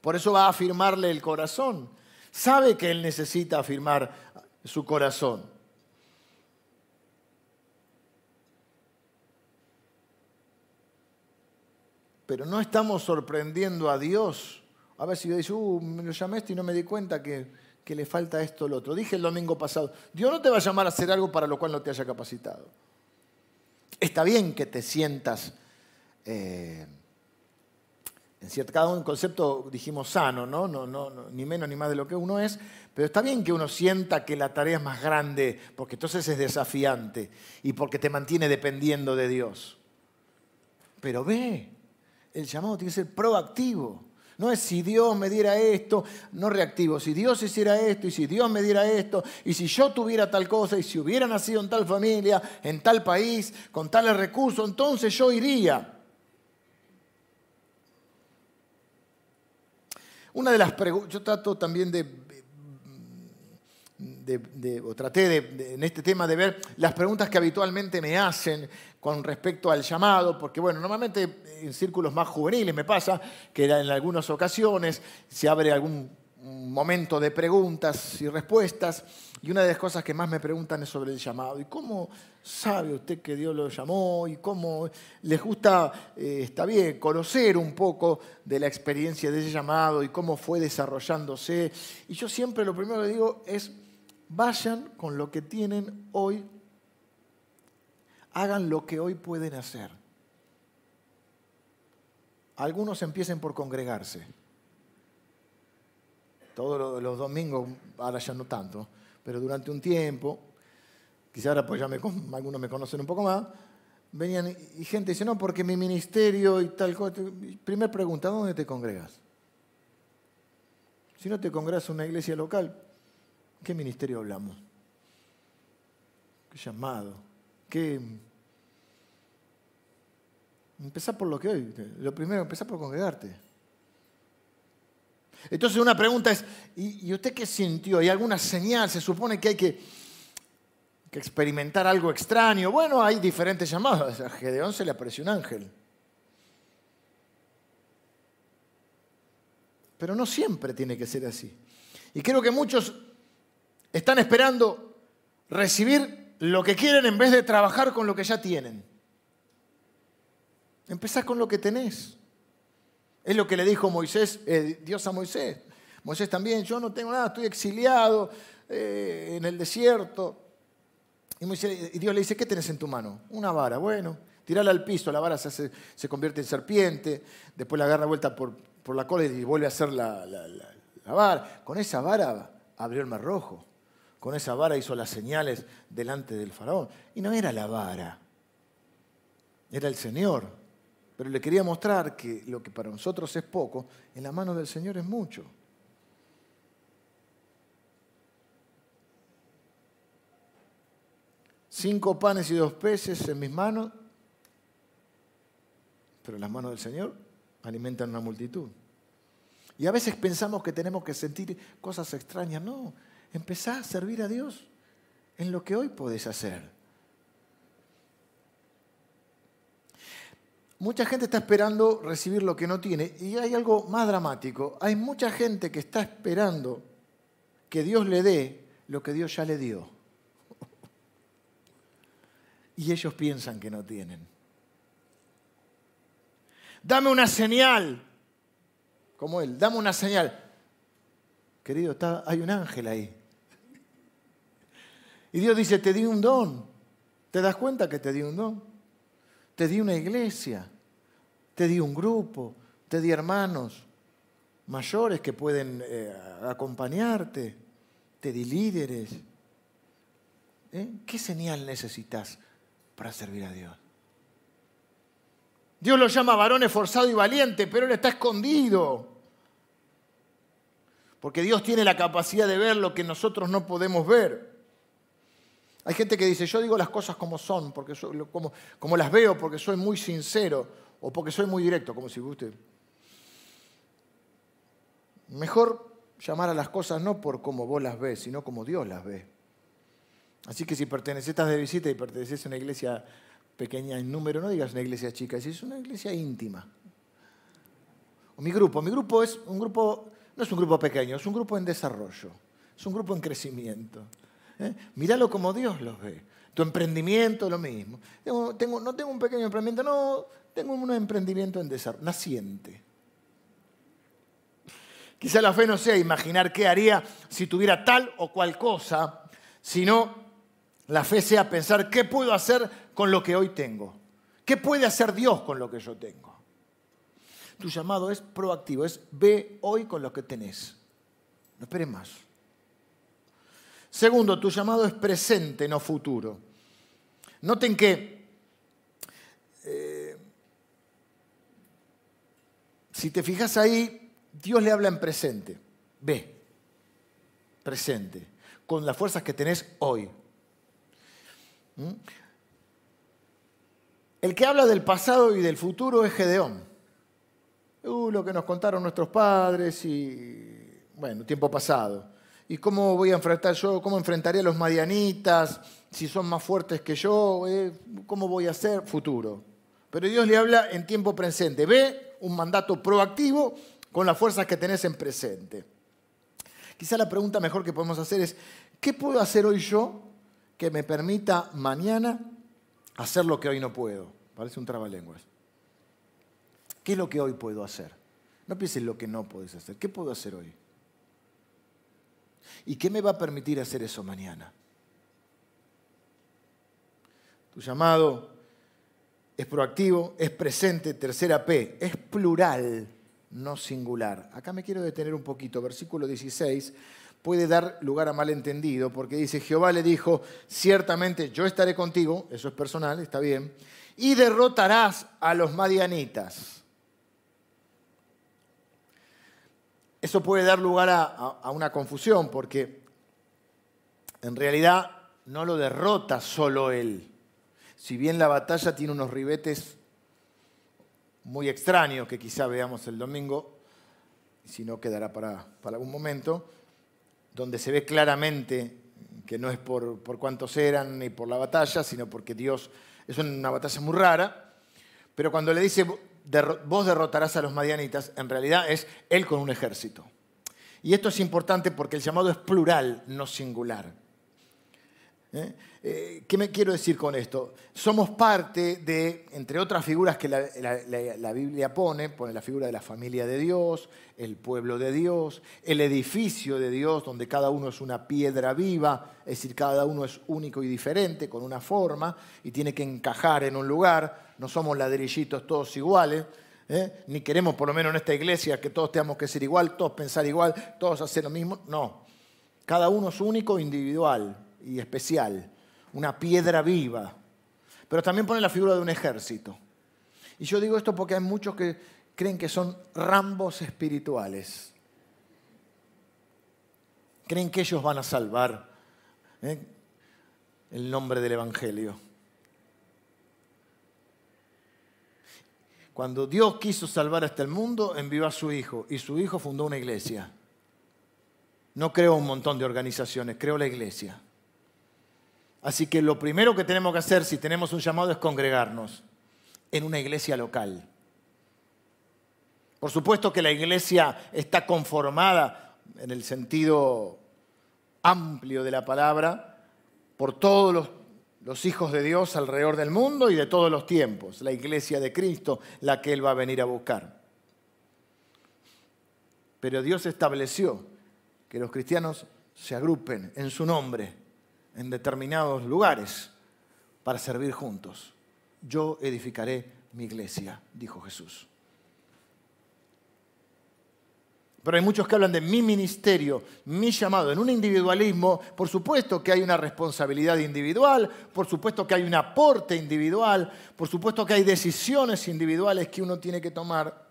Por eso va a afirmarle el corazón. Sabe que Él necesita afirmar su corazón. Pero no estamos sorprendiendo a Dios. A ver si yo dice, uh, me lo llamé y no me di cuenta que que le falta esto o lo otro. Dije el domingo pasado, Dios no te va a llamar a hacer algo para lo cual no te haya capacitado. Está bien que te sientas, eh, en cierto cada un concepto dijimos sano, ¿no? No, no, ni menos ni más de lo que uno es, pero está bien que uno sienta que la tarea es más grande, porque entonces es desafiante y porque te mantiene dependiendo de Dios. Pero ve, el llamado tiene que ser proactivo. No es si Dios me diera esto, no reactivo. Si Dios hiciera esto y si Dios me diera esto y si yo tuviera tal cosa y si hubiera nacido en tal familia, en tal país, con tales recursos, entonces yo iría. Una de las preguntas, yo trato también de, o traté de, en este tema de ver las preguntas que habitualmente me hacen con respecto al llamado, porque bueno, normalmente en círculos más juveniles me pasa que en algunas ocasiones se abre algún momento de preguntas y respuestas, y una de las cosas que más me preguntan es sobre el llamado. ¿Y cómo sabe usted que Dios lo llamó? ¿Y cómo les gusta, eh, está bien, conocer un poco de la experiencia de ese llamado y cómo fue desarrollándose? Y yo siempre lo primero que digo es, vayan con lo que tienen hoy hagan lo que hoy pueden hacer. Algunos empiecen por congregarse. Todos los domingos, ahora ya no tanto, pero durante un tiempo, quizá ahora pues ya me, algunos me conocen un poco más, venían y gente dice, no, porque mi ministerio y tal cosa. Primer pregunta, ¿dónde te congregas? Si no te congregas en una iglesia local, ¿qué ministerio hablamos? ¿Qué llamado? ¿Qué Empezá por lo que hoy. Lo primero, empezar por congregarte. Entonces una pregunta es, ¿y usted qué sintió? ¿Hay alguna señal? Se supone que hay que, experimentar algo extraño. Bueno, hay diferentes llamados. A Gedeón se le apareció un ángel. Pero no siempre tiene que ser así. Y creo que muchos están esperando recibir lo que quieren en vez de trabajar con lo que ya tienen. Empezá con lo que tenés. Es lo que le dijo Moisés, eh, Dios a Moisés. Moisés también, yo no tengo nada, estoy exiliado eh, en el desierto. Y, y, Dios le dice, ¿qué tenés en tu mano? Una vara. Bueno, tirala al piso, la vara se, se convierte en serpiente, después la agarra vuelta por, por, la cola y vuelve a hacer la, la, la vara. Con esa vara abrió el mar rojo. Con esa vara hizo las señales delante del faraón. Y no era la vara, era el Señor pero le quería mostrar que lo que para nosotros es poco, en la mano del Señor es mucho. cinco panes y dos peces en mis manos, pero las manos del Señor alimentan una multitud. Y a veces pensamos que tenemos que sentir cosas extrañas. No, empezá a servir a Dios en lo que hoy podés hacer. Mucha gente está esperando recibir lo que no tiene y hay algo más dramático. Hay mucha gente que está esperando que Dios le dé lo que Dios ya le dio. Y ellos piensan que no tienen. Dame una señal, como él, dame una señal. Querido, está, hay un ángel ahí. Y Dios dice, te di un don. ¿Te das cuenta que te di un don? Te di una iglesia, te di un grupo, te di hermanos mayores que pueden eh, acompañarte, te di líderes. ¿Eh? ¿Qué señal necesitas para servir a Dios? Dios lo llama varón esforzado y valiente, pero él está escondido. Porque Dios tiene la capacidad de ver lo que nosotros no podemos ver. Hay gente que dice, yo digo las cosas como son, porque como, las veo, porque soy muy sincero o porque soy muy directo, como si guste. Mejor llamar a las cosas no por cómo vos las ves, sino como Dios las ve. Así que si perteneces, estás de visita y perteneces a una iglesia pequeña en número, no digas una iglesia chica, es una iglesia íntima. O mi grupo, mi grupo es un grupo, no es un grupo pequeño, es un grupo en desarrollo, es un grupo en crecimiento. ¿Eh? Míralo como Dios los ve. Tu emprendimiento, lo mismo. Tengo, no tengo un pequeño emprendimiento, no, tengo un emprendimiento en desarrollo, naciente. Quizá la fe no sea imaginar qué haría si tuviera tal o cual cosa, sino la fe sea pensar qué puedo hacer con lo que hoy tengo. ¿Qué puede hacer Dios con lo que yo tengo? Tu llamado es proactivo, es ve hoy con lo que tenés. No esperes más. Segundo, tu llamado es presente, no futuro. Noten que eh, si te fijas ahí, Dios le habla en presente. Ve, presente, con las fuerzas que tenés hoy. ¿Mm? El que habla del pasado y del futuro es Gedeón. Uh, lo que nos contaron nuestros padres y, bueno, tiempo pasado. ¿Y cómo voy a enfrentar yo? ¿Cómo enfrentaría a los madianitas? Si son más fuertes que yo, eh, ¿cómo voy a hacer? Futuro. Pero Dios le habla en tiempo presente. Ve un mandato proactivo con las fuerzas que tenés en presente. Quizá la pregunta mejor que podemos hacer es, ¿qué puedo hacer hoy yo que me permita mañana hacer lo que hoy no puedo? Parece un trabalenguas. ¿Qué es lo que hoy puedo hacer? No pienses lo que no puedes hacer. ¿Qué puedo hacer hoy? ¿Y qué me va a permitir hacer eso mañana? Tu llamado es proactivo, es presente, tercera P, es plural, no singular. Acá me quiero detener un poquito. Versículo 16 puede dar lugar a malentendido porque dice, Jehová le dijo, ciertamente yo estaré contigo, eso es personal, está bien, y derrotarás a los madianitas. Eso puede dar lugar a, una confusión porque en realidad no lo derrota solo él. Si bien la batalla tiene unos ribetes muy extraños que quizá veamos el domingo, si no quedará para, algún momento, donde se ve claramente que no es por, por cuántos eran ni por la batalla, sino porque Dios es una batalla muy rara, pero cuando le dice vos derrotarás a los madianitas, en realidad es él con un ejército. Y esto es importante porque el llamado es plural, no singular. ¿Eh? Eh, ¿Qué me quiero decir con esto? Somos parte de, entre otras figuras que la, Biblia pone, pone la figura de la familia de Dios, el pueblo de Dios, el edificio de Dios, donde cada uno es una piedra viva, es decir, cada uno es único y diferente, con una forma, y tiene que encajar en un lugar, no somos ladrillitos todos iguales, ¿eh? ni queremos por lo menos en esta iglesia que todos tengamos que ser igual, todos pensar igual, todos hacer lo mismo, no. Cada uno es único, individual y especial, una piedra viva. Pero también pone la figura de un ejército. Y yo digo esto porque hay muchos que creen que son rambos espirituales. Creen que ellos van a salvar. ¿eh? el nombre del Evangelio. Cuando Dios quiso salvar a este mundo, envió a su Hijo y su Hijo fundó una iglesia. No creó un montón de organizaciones, creó la iglesia. Así que lo primero que tenemos que hacer si tenemos un llamado es congregarnos en una iglesia local. Por supuesto que la iglesia está conformada en el sentido amplio de la palabra por todos los los hijos de Dios alrededor del mundo y de todos los tiempos, la iglesia de Cristo, la que Él va a venir a buscar. Pero Dios estableció que los cristianos se agrupen en su nombre en determinados lugares para servir juntos. Yo edificaré mi iglesia, dijo Jesús. Pero hay muchos que hablan de mi ministerio, mi llamado. En un individualismo, por supuesto que hay una responsabilidad individual, por supuesto que hay un aporte individual, por supuesto que hay decisiones individuales que uno tiene que tomar.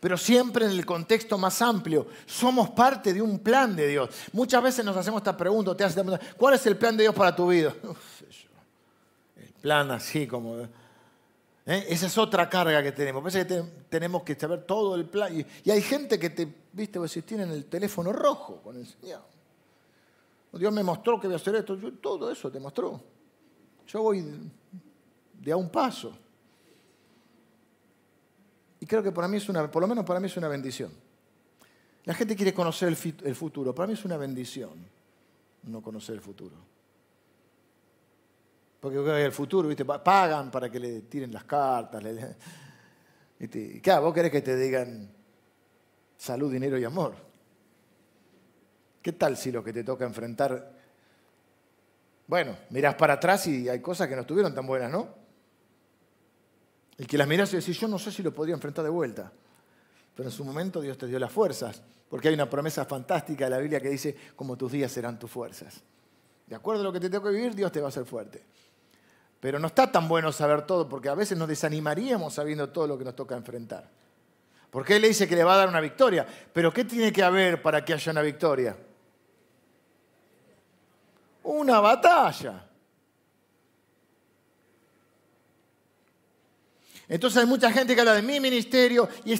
Pero siempre en el contexto más amplio, somos parte de un plan de Dios. Muchas veces nos hacemos esta pregunta, te haces esta pregunta, ¿cuál es el plan de Dios para tu vida? el plan así como ¿Eh? Esa es otra carga que tenemos. Parece que tenemos que saber todo el plan. Y, hay gente que te, viste, si tienen el teléfono rojo con el Señor. Dios me mostró que voy a hacer esto. todo eso te mostró. Yo voy de, a un paso. Y creo que para mí es una, por lo menos para mí es una bendición. La gente quiere conocer el futuro. Para mí es una bendición no conocer el futuro. Porque el futuro, ¿viste? pagan para que le tiren las cartas. ¿viste? vos querés que te digan salud, dinero y amor. ¿Qué tal si lo que te toca enfrentar, bueno, mirás para atrás y hay cosas que no estuvieron tan buenas, ¿no? Y que las mirás y decís, yo no sé si lo podría enfrentar de vuelta. Pero en su momento Dios te dio las fuerzas, porque hay una promesa fantástica de la Biblia que dice, como tus días serán tus fuerzas. De acuerdo a lo que te toca vivir, Dios te va a hacer fuerte. Pero no está tan bueno saber todo porque a veces nos desanimaríamos sabiendo todo lo que nos toca enfrentar. Porque Él le dice que le va a dar una victoria. Pero ¿qué tiene que haber para que haya una victoria? Una batalla. Entonces hay mucha gente que habla de mi ministerio y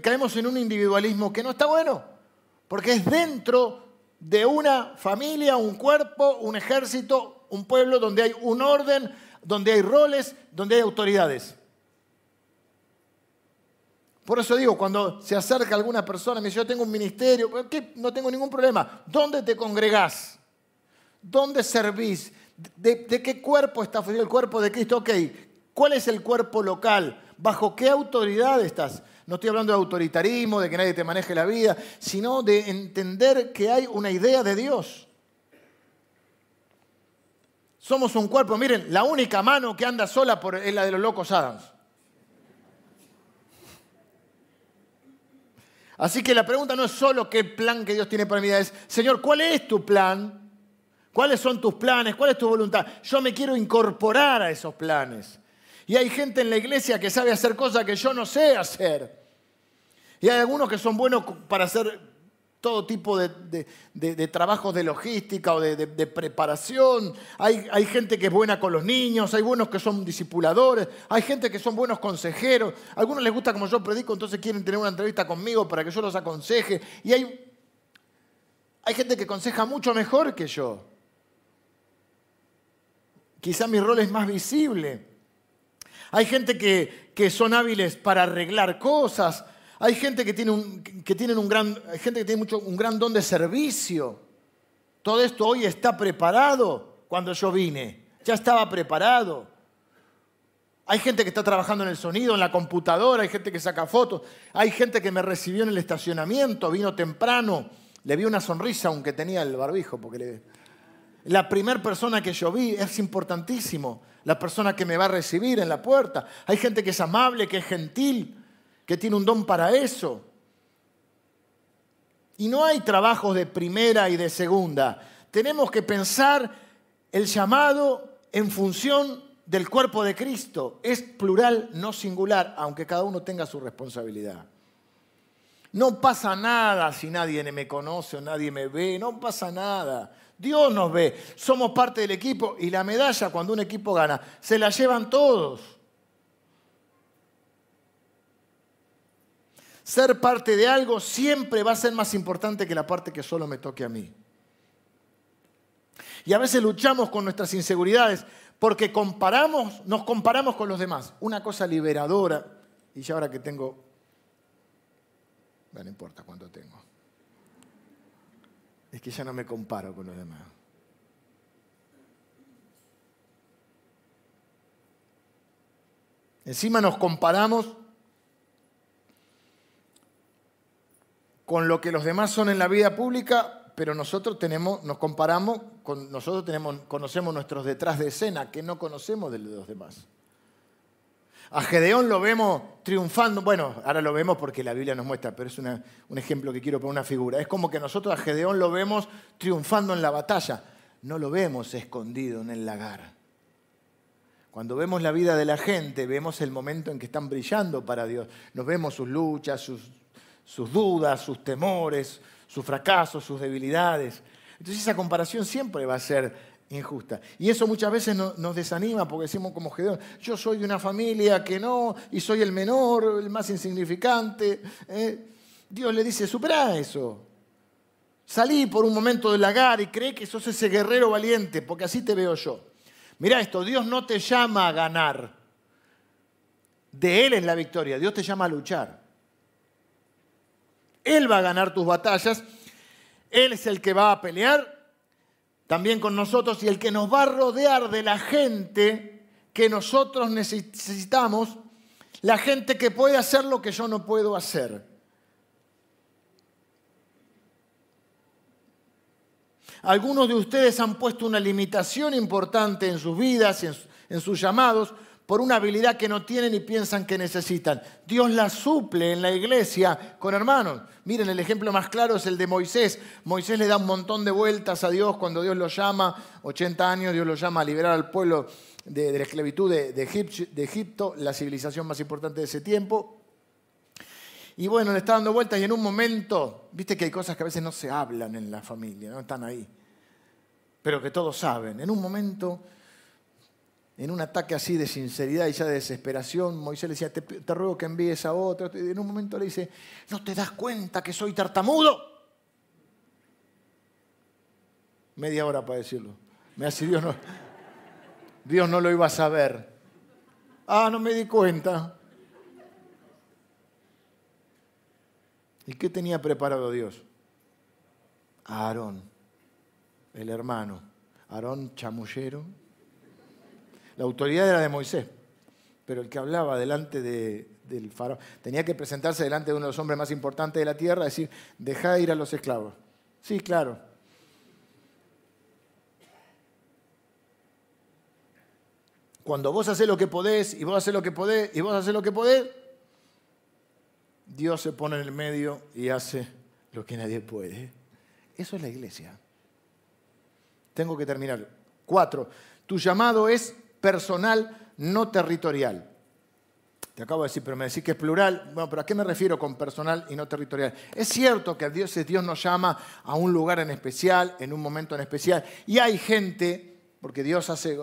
caemos en un individualismo que no está bueno. Porque es dentro de una familia, un cuerpo, un ejército, un pueblo donde hay un orden, donde hay roles, donde hay autoridades. Por eso digo, cuando se acerca alguna persona me dice, yo tengo un ministerio, no tengo ningún problema. ¿Dónde te congregás? ¿Dónde servís? ¿De, qué cuerpo está el cuerpo de Cristo? Ok, ¿cuál es el cuerpo local? ¿Bajo qué autoridad estás? No estoy hablando de autoritarismo, de que nadie te maneje la vida, sino de entender que hay una idea de Dios. Somos un cuerpo. Miren, la única mano que anda sola por, es la de los locos Adams. Así que la pregunta no es solo qué plan que Dios tiene para mi vida, es, Señor, ¿cuál es tu plan? ¿Cuáles son tus planes? ¿Cuál es tu voluntad? Yo me quiero incorporar a esos planes. Y hay gente en la iglesia que sabe hacer cosas que yo no sé hacer. Y hay algunos que son buenos para hacer todo tipo de, trabajos de logística o de, preparación. Hay, hay, gente que es buena con los niños, hay buenos que son discipuladores, hay gente que son buenos consejeros. A algunos les gusta como yo predico, entonces quieren tener una entrevista conmigo para que yo los aconseje. Y hay, hay gente que aconseja mucho mejor que yo. Quizá mi rol es más visible. Hay gente que, que son hábiles para arreglar cosas. Hay gente que tiene un, que un gran, gente que tiene mucho, un gran don de servicio. Todo esto hoy está preparado cuando yo vine. Ya estaba preparado. Hay gente que está trabajando en el sonido, en la computadora, hay gente que saca fotos, hay gente que me recibió en el estacionamiento, vino temprano, le vi una sonrisa aunque tenía el barbijo, porque la primera persona que yo vi es importantísimo, la persona que me va a recibir en la puerta. Hay gente que es amable, que es gentil, que tiene un don para eso. Y no hay trabajos de primera y de segunda. Tenemos que pensar el llamado en función del cuerpo de Cristo. Es plural, no singular, aunque cada uno tenga su responsabilidad. No pasa nada si nadie me conoce o nadie me ve, no pasa nada. Dios nos ve, somos parte del equipo y la medalla cuando un equipo gana, se la llevan todos. Ser parte de algo siempre va a ser más importante que la parte que solo me toque a mí. Y a veces luchamos con nuestras inseguridades porque comparamos, nos comparamos con los demás. Una cosa liberadora, y ya ahora que tengo, no importa cuánto tengo, es que ya no me comparo con los demás. Encima nos comparamos con lo que los demás son en la vida pública pero nosotros tenemos, nos comparamos, nosotros tenemos, conocemos nuestros detrás de escena, que no conocemos de los demás. A Gedeón lo vemos triunfando, bueno, ahora lo vemos porque la Biblia nos muestra, pero es un ejemplo que quiero poner una figura. Es como que nosotros a Gedeón lo vemos triunfando en la batalla, no lo vemos escondido en el lagar. Cuando vemos la vida de la gente, vemos el momento en que están brillando para Dios. Nos vemos sus luchas, sus, sus dudas, sus temores, sus fracasos, sus debilidades. Entonces esa comparación siempre va a ser injusta. Y eso muchas veces nos desanima porque decimos como Gedeón, yo soy de una familia que no, y soy el menor, el más insignificante. ¿eh? Dios le dice, supera eso. Salí por un momento del lagar y cree que sos ese guerrero valiente, porque así te veo yo. Mira esto, Dios no te llama a ganar. De Él es la victoria, Dios te llama a luchar. Él va a ganar tus batallas, Él es el que va a pelear también con nosotros y el que nos va a rodear de la gente que nosotros necesitamos, la gente que puede hacer lo que yo no puedo hacer. Algunos de ustedes han puesto una limitación importante en sus vidas, en, en sus llamados, por una habilidad que no tienen y piensan que necesitan. Dios la suple en la iglesia con hermanos. Miren, el ejemplo más claro es el de Moisés. Moisés le da un montón de vueltas a Dios cuando Dios lo llama, 80 años, Dios lo llama a liberar al pueblo de, la esclavitud de, Egipto, la civilización más importante de ese tiempo. Y bueno, le está dando vueltas y en un momento, viste que hay cosas que a veces no se hablan en la familia, no están ahí, pero que todos saben. En un momento en un ataque así de sinceridad y ya de desesperación, Moisés le decía, te, ruego que envíes a otro. Y en un momento le dice, ¿no te das cuenta que soy tartamudo? Media hora para decirlo. Me hace Dios no, Dios no lo iba a saber. Ah, no me di cuenta. ¿Y qué tenía preparado Dios? A Aarón, el hermano. Aarón chamullero, la autoridad era de Moisés, pero el que hablaba delante del faraón tenía que presentarse delante de uno de los hombres más importantes de la tierra y decir, deja ir a los esclavos. Sí, claro. Cuando vos haces lo que podés y vos haces lo que podés y vos haces lo que podés, Dios se pone en el medio y hace lo que nadie puede. Eso es la iglesia. Tengo que terminar. Cuatro, tu llamado es personal, no territorial. Te acabo de decir, pero me decís que es plural. Bueno, pero ¿a qué me refiero con personal y no territorial? Es cierto que a Dios, Dios nos llama a un lugar en especial, en un momento en especial. Y hay gente, porque Dios hace,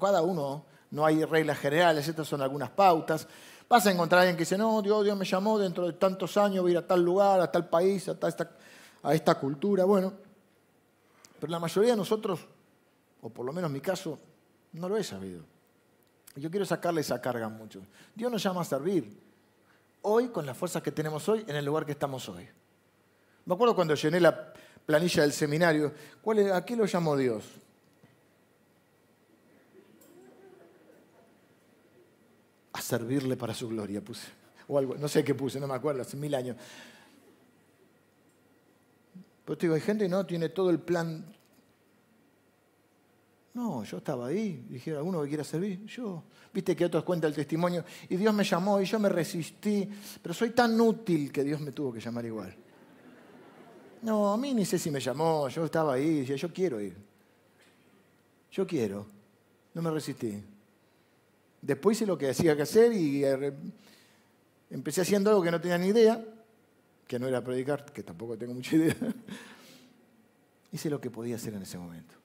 cada uno, no hay reglas generales, estas son algunas pautas. Vas a encontrar a alguien que dice, no, Dios, Dios me llamó dentro de tantos años, voy a ir a tal lugar, a tal país, a, esta, a esta cultura. Bueno, pero la mayoría de nosotros, o por lo menos mi caso, no lo he sabido. Yo quiero sacarle esa carga mucho. Dios nos llama a servir. Hoy, con las fuerzas que tenemos hoy, en el lugar que estamos hoy. Me acuerdo cuando llené la planilla del seminario. ¿cuál ¿A qué lo llamó Dios? A servirle para su gloria, puse. O algo, no sé qué puse, no me acuerdo, hace mil años. Pero te digo, hay gente que no tiene todo el plan no, yo estaba ahí, dijeron, ¿alguno que quiera servir? Yo. Viste que otros cuentan el testimonio, y Dios me llamó y yo me resistí, pero soy tan útil que Dios me tuvo que llamar igual. No, a mí ni sé si me llamó, yo estaba ahí, y decía, yo quiero ir. Yo quiero. No me resistí. Después hice lo que hacía que hacer y eh, empecé haciendo algo que no tenía ni idea, que no era predicar, que tampoco tengo mucha idea. Hice lo que podía hacer en ese momento.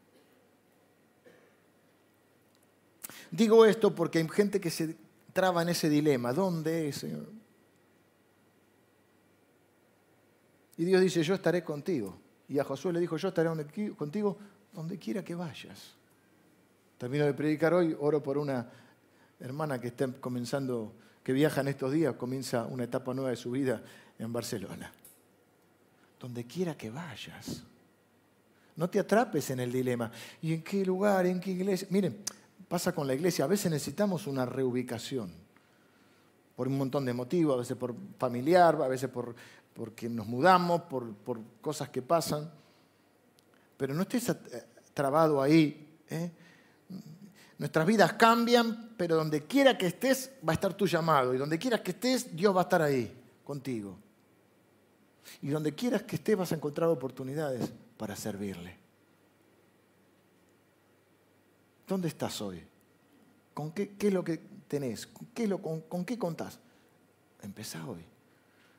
Digo esto porque hay gente que se traba en ese dilema. ¿Dónde es, Señor? Y Dios dice, yo estaré contigo. Y a Josué le dijo, yo estaré contigo donde quiera que vayas. Termino de predicar hoy, oro por una hermana que está comenzando, que viaja en estos días, comienza una etapa nueva de su vida en Barcelona. Donde quiera que vayas. No te atrapes en el dilema. ¿Y en qué lugar? ¿En qué iglesia? Miren, pasa con la iglesia. A veces necesitamos una reubicación. Por un montón de motivos, a veces por familiar, a veces por, porque nos mudamos, por, cosas que pasan. Pero no estés trabado ahí. ¿eh? Nuestras vidas cambian, pero donde quiera que estés va a estar tu llamado. Y donde quieras que estés, Dios va a estar ahí contigo. Y donde quieras que estés vas a encontrar oportunidades para servirle. ¿Dónde estás hoy? ¿Con qué, qué es lo que tenés? ¿Qué lo, con, ¿Con qué contás? Empezá hoy.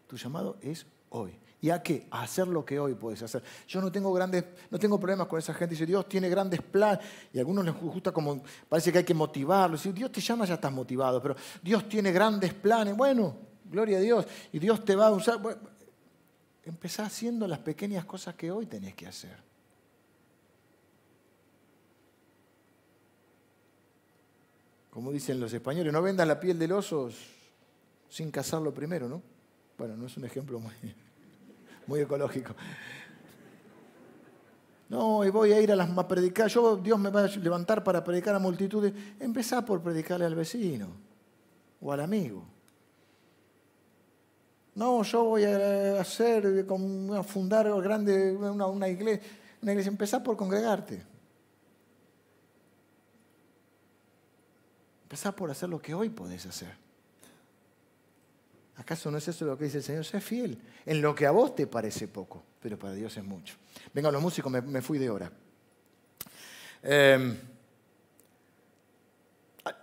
Tu llamado es hoy. ¿Y a qué? A hacer lo que hoy puedes hacer. Yo no tengo grandes, no tengo problemas con esa gente. Dice, Dios tiene grandes planes. Y a algunos les gusta como, parece que hay que motivarlos. Si Dios te llama, ya estás motivado. Pero Dios tiene grandes planes. Bueno, gloria a Dios. Y Dios te va a usar. Bueno, empezá haciendo las pequeñas cosas que hoy tenés que hacer. Como dicen los españoles, no vendas la piel del oso sin cazarlo primero, ¿no? Bueno, no es un ejemplo muy, ecológico. No, y voy a ir a las a predicar. Yo, Dios me va a levantar para predicar a multitudes. Empezá por predicarle al vecino o al amigo. No, yo voy a hacer, a fundar grande una, una iglesia. Una iglesia. Empezá por congregarte. Empezá por hacer lo que hoy podés hacer. ¿Acaso no es eso lo que dice el Señor? Sé fiel en lo que a vos te parece poco, pero para Dios es mucho. Venga, los músicos, me, fui de hora. Em,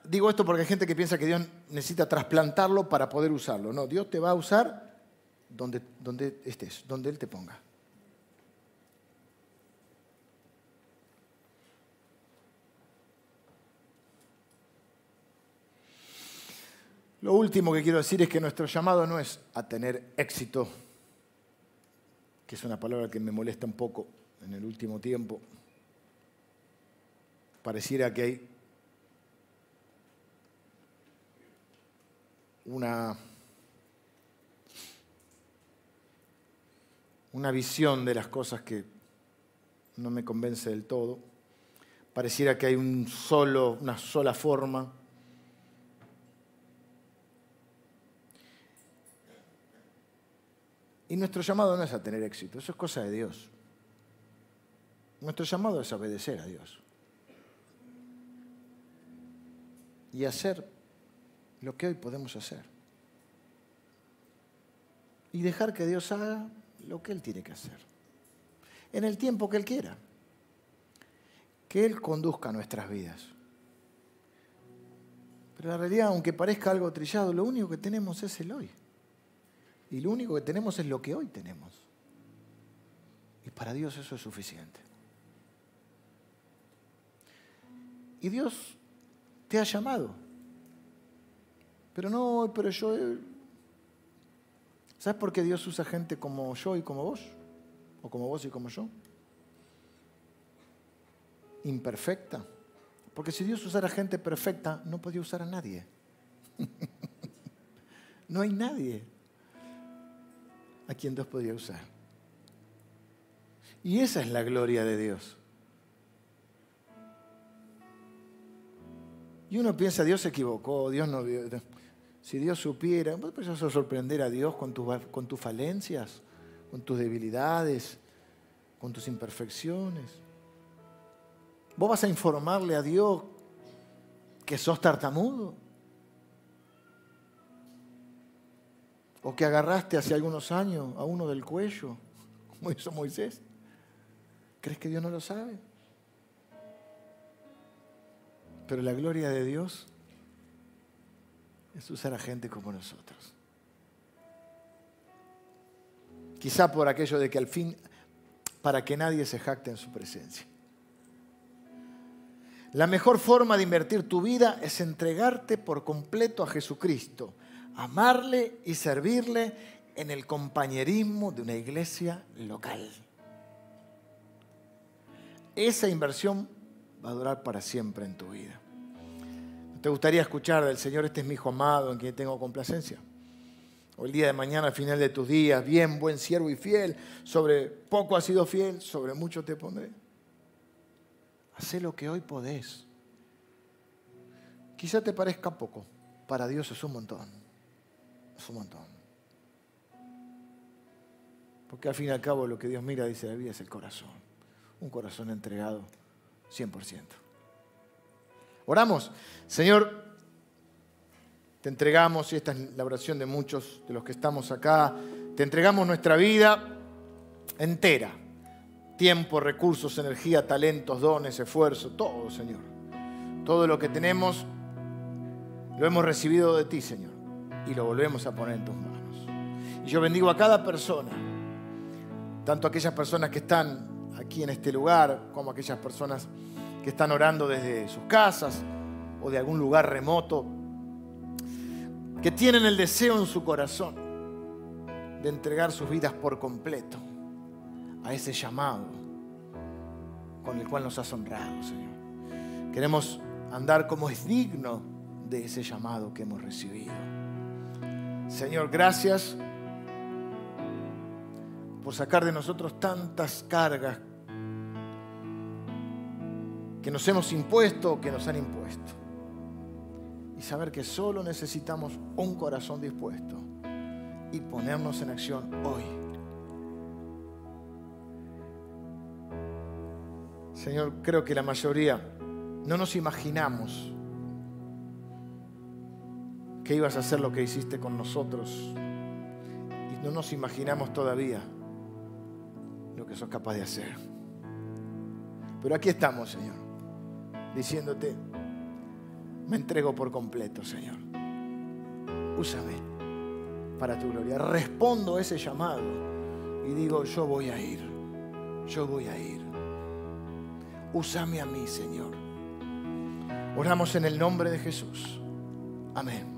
digo esto porque hay gente que piensa que Dios necesita trasplantarlo para poder usarlo. No, Dios te va a usar donde, donde estés, donde Él te ponga. Lo último que quiero decir es que nuestro llamado no es a tener éxito, que es una palabra que me molesta un poco en el último tiempo. Pareciera que hay una, una visión de las cosas que no me convence del todo. Pareciera que hay un solo, una sola forma Y nuestro llamado no es a tener éxito, eso es cosa de Dios. Nuestro llamado es obedecer a Dios. Y hacer lo que hoy podemos hacer. Y dejar que Dios haga lo que Él tiene que hacer. En el tiempo que Él quiera. Que Él conduzca nuestras vidas. Pero la realidad, aunque parezca algo trillado, lo único que tenemos es el hoy. Y lo único que tenemos es lo que hoy tenemos. Y para Dios eso es suficiente. Y Dios te ha llamado. Pero no, pero yo... Eh, ¿Sabes por qué Dios usa gente como yo y como vos? ¿O como vos y como yo? Imperfecta. Porque si Dios usara gente perfecta, no podía usar a nadie. no hay nadie a quien Dios podía usar. Y esa es la gloria de Dios. Y uno piensa, Dios se equivocó, Dios no vio. Si Dios supiera, ¿vos a sorprender a Dios con, con tus falencias, con tus debilidades, con tus imperfecciones? ¿Vos vas a informarle a Dios que sos tartamudo? O que agarraste hace algunos años a uno del cuello, como hizo Moisés. ¿Crees que Dios no lo sabe? Pero la gloria de Dios es usar a gente como nosotros. Quizá por aquello de que al fin para que nadie se jacte en su presencia. La mejor forma de invertir tu vida es entregarte por completo a Jesucristo, amarle y servirle en el compañerismo de una iglesia local. Esa inversión va a durar para siempre en tu vida. ¿Te gustaría escuchar del Señor, este es mi hijo amado en quien tengo complacencia? O el día de mañana, al final de tus días, bien, buen siervo y fiel, sobre poco has sido fiel, sobre mucho te pondré. Hacé lo que hoy podés. Quizá te parezca poco, para Dios es un montón. Es un montón. Porque al fin y al cabo lo que Dios mira, dice la vida, es el corazón. Un corazón entregado 100%. Oramos. Señor, te entregamos, y esta es la oración de muchos de los que estamos acá, te entregamos nuestra vida entera. Tiempo, recursos, energía, talentos, dones, esfuerzo, todo, Señor. Todo lo que tenemos lo hemos recibido de ti, Señor, y lo volvemos a poner en tus manos. Y yo bendigo a cada persona, tanto aquellas personas que están aquí en este lugar, como aquellas personas que están orando desde sus casas o de algún lugar remoto, que tienen el deseo en su corazón de entregar sus vidas por completo a ese llamado con el cual nos has honrado, Señor. Queremos andar como es digno de ese llamado que hemos recibido. Señor, gracias por sacar de nosotros tantas cargas que nos hemos impuesto o que nos han impuesto. Y saber que solo necesitamos un corazón dispuesto y ponernos en acción hoy. Señor, creo que la mayoría no nos imaginamos que ibas a hacer lo que hiciste con nosotros y no nos imaginamos todavía lo que sos capaz de hacer. Pero aquí estamos, Señor diciéndote, me entrego por completo, Señor. Úsame para tu gloria. Respondo a ese llamado y digo, yo voy a ir, yo voy a ir. Úsame a mí, Señor. Oramos en el nombre de Jesús. Amén.